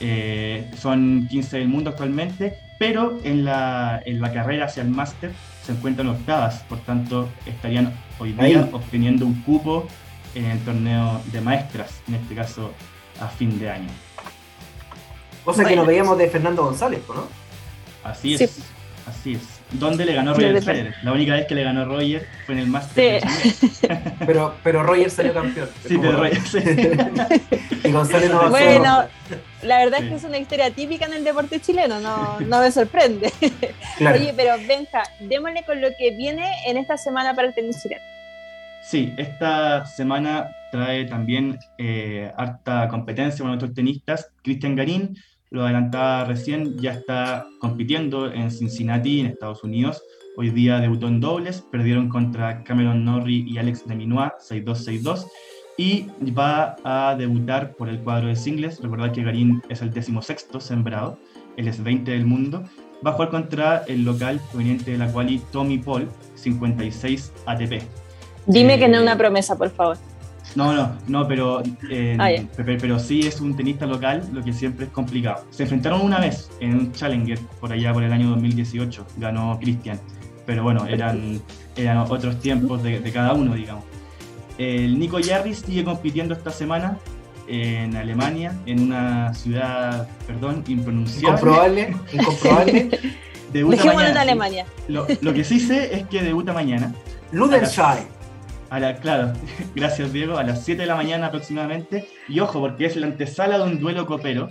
[SPEAKER 5] Eh, son 15 del mundo actualmente pero en la, en la carrera hacia el máster se encuentran octavas, por tanto estarían hoy día Ahí. obteniendo un cupo en el torneo de maestras, en este caso a fin de año.
[SPEAKER 2] Cosa que nos veíamos de Fernando González, ¿no?
[SPEAKER 5] Así es, sí. así es. ¿Dónde le ganó Roger Federer? La única vez que le ganó Roger fue en el Master.
[SPEAKER 3] Sí.
[SPEAKER 2] pero, pero Roger salió campeón.
[SPEAKER 5] Sí, pero Roger. Sí.
[SPEAKER 2] y González no
[SPEAKER 3] Bueno, la verdad sí. es que es una historia típica en el deporte chileno, no, no me sorprende. Claro. Oye, pero Benja, démosle con lo que viene en esta semana para el tenis chileno.
[SPEAKER 5] Sí, esta semana trae también eh, harta competencia para nuestros tenistas. Cristian Garín lo adelantaba recién, ya está compitiendo en Cincinnati, en Estados Unidos. Hoy día debutó en dobles, perdieron contra Cameron Norrie y Alex de Minois, 6-2-6-2. Y va a debutar por el cuadro de singles. Recordad que Garín es el decimosexto sembrado, él es 20 del mundo. Va a jugar contra el local proveniente de la quali Tommy Paul, 56 ATP.
[SPEAKER 3] Dime eh, que no es una promesa, por favor.
[SPEAKER 5] No, no, no, pero, eh, ah, yeah. pero, pero, sí es un tenista local, lo que siempre es complicado. Se enfrentaron una vez en un Challenger por allá por el año 2018, ganó Cristian, pero bueno, eran, eran otros tiempos de, de, cada uno, digamos. El Nico Jarvis sigue compitiendo esta semana en Alemania, en una ciudad, perdón, impronunciable.
[SPEAKER 2] Incomprobable, incomprobable.
[SPEAKER 3] Dejémoslo en Alemania.
[SPEAKER 5] Lo, que sí sé es que debuta mañana.
[SPEAKER 2] Ludenscheid.
[SPEAKER 5] A la, claro, gracias Diego, a las 7 de la mañana aproximadamente. Y ojo, porque es la antesala de un duelo copero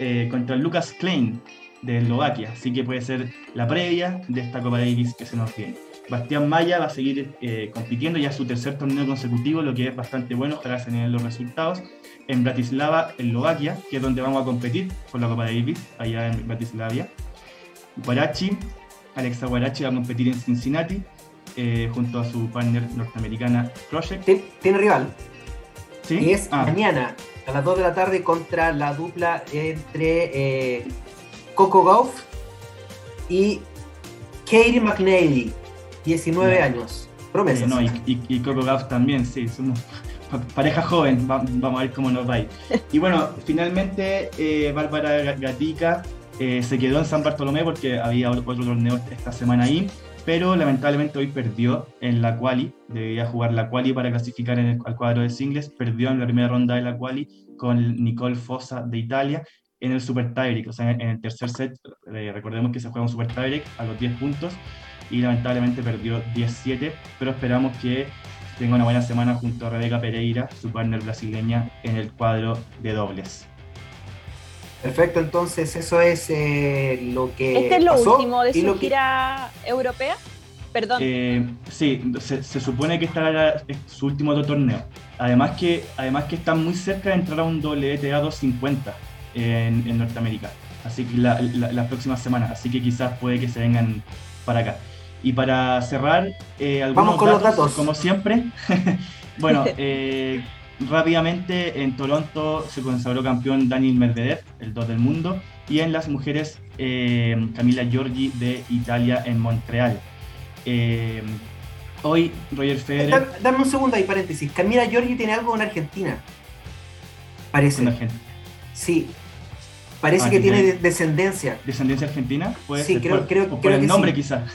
[SPEAKER 5] eh, contra Lucas Klein de Eslovaquia. Así que puede ser la previa de esta Copa Davis que se nos viene. Bastián Maya va a seguir eh, compitiendo ya su tercer torneo consecutivo, lo que es bastante bueno, ojalá se den los resultados. En Bratislava, Eslovaquia, que es donde vamos a competir con la Copa Davis, allá en Bratislavia. Guarachi, Alexa Guarachi va a competir en Cincinnati eh, junto a su partner norteamericana Project.
[SPEAKER 2] Tiene rival. ¿Sí? Y es ah. mañana a las 2 de la tarde contra la dupla entre eh, Coco Gauff y Katie McNally, 19 años. Promesas.
[SPEAKER 5] no, y, Coco Gauff también, sí, somos pareja joven, vamos a ver cómo nos va a ir. Y bueno, finalmente eh, Bárbara Gatica se quedó en San Bartolomé porque había otro torneo esta semana ahí pero lamentablemente hoy perdió en la quali, debía jugar la quali para clasificar en el, al cuadro de singles, perdió en la primera ronda de la quali con Nicole Fossa de Italia en el Super Tiebreak, o sea, en el tercer set, eh, recordemos que se juega un Super Tiebreak a los 10 puntos y lamentablemente perdió 17, pero esperamos que tenga una buena semana junto a Rebeca Pereira, su partner brasileña, en el cuadro de dobles.
[SPEAKER 2] Perfecto, entonces eso es eh, lo que.
[SPEAKER 3] ¿Este es lo último de su gira europea? Perdón.
[SPEAKER 5] Eh, sí, se, supone que estará su último torneo. Además que, además que está muy cerca de entrar a un WTA 250 en, en Norteamérica. Así que las próximas semanas. Así que quizás puede que se vengan para acá. Y para cerrar, eh,
[SPEAKER 2] algunos Vamos con los datos.
[SPEAKER 5] Como siempre. bueno, eh, Rápidamente en Toronto se consagró campeón Daniel Medvedev, el 2 del mundo, y en las mujeres eh, Camila Giorgi de Italia en Montreal. Eh, hoy Roger Federer...
[SPEAKER 2] Dame un segundo ahí, paréntesis. Camila Giorgi tiene algo en Argentina. Parece. Argentina. Sí. Parece ah, que tiene descendencia.
[SPEAKER 5] ¿Descendencia argentina?
[SPEAKER 2] Puede sí, creo, creo,
[SPEAKER 5] por creo
[SPEAKER 2] el
[SPEAKER 5] nombre quizás.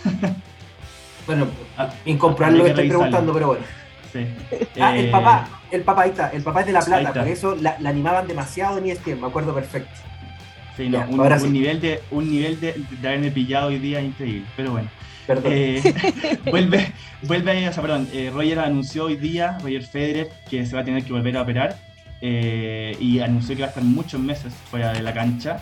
[SPEAKER 2] bueno, ah, incomprobable lo estoy preguntando, pero bueno. Sí. Ah, el papá, el papá ahí está, el papá es de La Plata, por eso la, animaban demasiado en ESPN, me acuerdo perfecto.
[SPEAKER 5] Sí, no, un, nivel de un nivel de, de, haberme pillado hoy día increíble, pero bueno.
[SPEAKER 2] Perdón.
[SPEAKER 5] Eh, vuelve, vuelve, o sea, perdón, eh, Roger anunció hoy día, Roger Federer, que se va a tener que volver a operar eh, y anunció que va a estar muchos meses fuera de la cancha,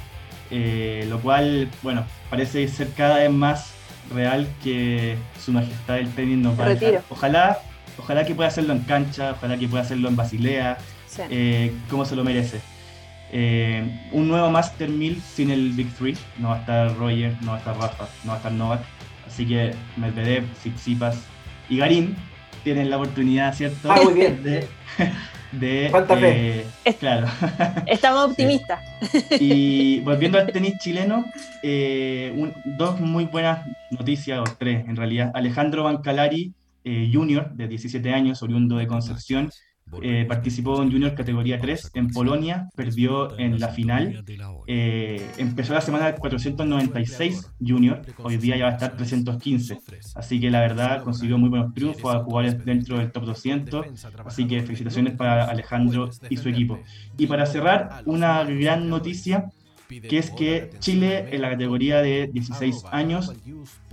[SPEAKER 5] lo cual, bueno, parece ser cada vez más real que su majestad del tenis nos va a dejar. Ojalá Ojalá que pueda hacerlo en cancha, ojalá que pueda hacerlo en Basilea, eh, como se lo merece. Eh, un nuevo Master 1000 sin el Big Three, no va a estar Roger, no va a estar Rafa, no va a estar Novak, así que Medvedev, Tsitsipas y Garín tienen la oportunidad, ¿cierto?
[SPEAKER 2] Ah, muy bien.
[SPEAKER 5] De, de
[SPEAKER 2] eh,
[SPEAKER 3] Claro. Estamos optimistas.
[SPEAKER 5] Y volviendo al tenis chileno, dos muy buenas noticias, o tres en realidad. Alejandro Bancalari eh, junior de 17 años, oriundo de Concepción. Eh, participó en Junior categoría 3 en Polonia, perdió en la final. Eh, empezó la semana 496 Junior, hoy día ya va a estar 315. Así que la verdad consiguió muy buenos triunfos a jugadores dentro del top 200. Así que felicitaciones para Alejandro y su equipo. Y para cerrar, una gran noticia que es que Chile en la categoría de 16 años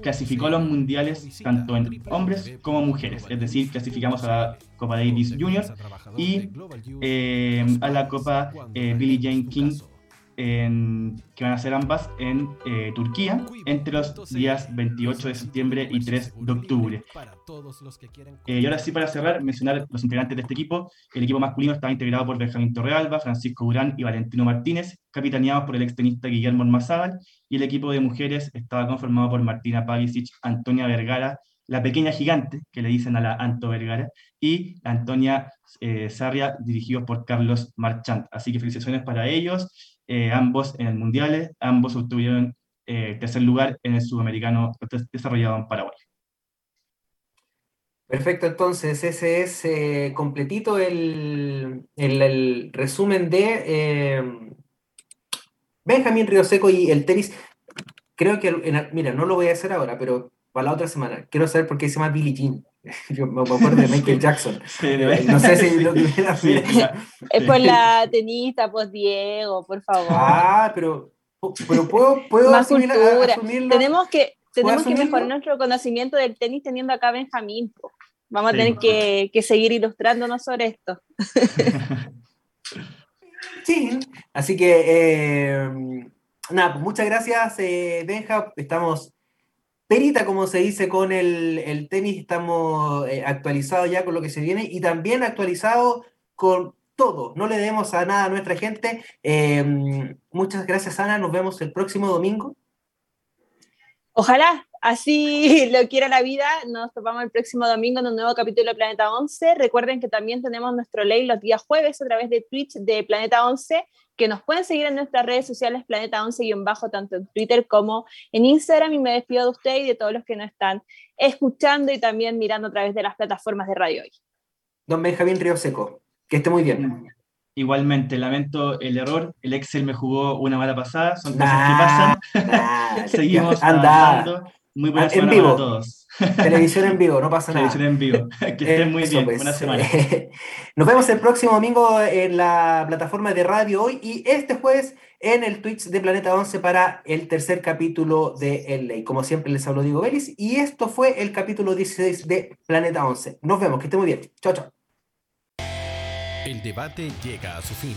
[SPEAKER 5] clasificó a los mundiales tanto en hombres como mujeres, es decir, clasificamos a la Copa Davis Junior y eh, a la Copa eh, Billie Jane King que van a ser ambas en eh, Turquía entre los días 28 de septiembre y 3 de octubre. Eh, y ahora sí, para cerrar, mencionar los integrantes de este equipo. El equipo masculino estaba integrado por Benjamín Torrealba, Francisco Urán y Valentino Martínez, capitaneados por el extenista Guillermo Mazábal, y el equipo de mujeres estaba conformado por Martina Pavicic, Antonia Vergara, la pequeña gigante, que le dicen a la Anto Vergara, y Antonia eh, Sarria, dirigidos por Carlos Marchant. Así que felicitaciones para ellos. Eh, ambos en el Mundial, ambos obtuvieron eh, tercer lugar en el sudamericano desarrollado en Paraguay.
[SPEAKER 2] Perfecto, entonces ese es eh, completito el, el, resumen de Benjamín Río Seco y el tenis. Creo que, mira, no lo voy a hacer ahora, pero para la otra semana. Quiero saber por qué se llama Billie Jean. Yo me acuerdo de Michael Jackson. no sé si lo
[SPEAKER 3] Es por la tenista, pues Diego, por favor.
[SPEAKER 2] Ah, pero pero puedo, puedo
[SPEAKER 3] Más cultura. Tenemos que, tenemos que mejorar nuestro conocimiento del tenis teniendo acá Benjamín. Vamos a tener que, que, seguir ilustrándonos sobre esto.
[SPEAKER 2] sí, así que eh, nada, pues muchas gracias, eh, Benja. Estamos perita, como se dice, con el, el tenis. Estamos eh, actualizados ya con lo que se viene y también actualizados con todo. No le demos a nada a nuestra gente. Eh, muchas gracias, Ana. Nos vemos el próximo domingo.
[SPEAKER 3] Ojalá, así lo quiera la vida. Nos topamos el próximo domingo en un nuevo capítulo de Planeta 11. Recuerden que también tenemos nuestro ley los días jueves a través de Twitch de Planeta 11, que nos pueden seguir en nuestras redes sociales Planeta 11 y en bajo, tanto en Twitter como en Instagram. Y me despido de usted y de todos los que nos están escuchando y también mirando a través de las plataformas de Radio Hoy.
[SPEAKER 2] Don Benjamín Río Seco. Que esté muy bien.
[SPEAKER 5] Igualmente, lamento el error. El Excel me jugó una mala pasada. Son cosas que pasan. Seguimos andando. Muy buena
[SPEAKER 2] en vivo. todos. Televisión en vivo, no pasa
[SPEAKER 5] nada. Televisión en vivo. Que estén muy bien. Pues. Buena semana.
[SPEAKER 2] Nos vemos el próximo domingo en la plataforma de Radio Hoy y este jueves en el Twitch de Planeta 11 para el tercer capítulo de El Ley. Como siempre les hablo Diego Vélez y esto fue el capítulo 16 de Planeta 11. Nos vemos, que esté muy bien. Chao, chao.
[SPEAKER 1] El debate llega a su fin,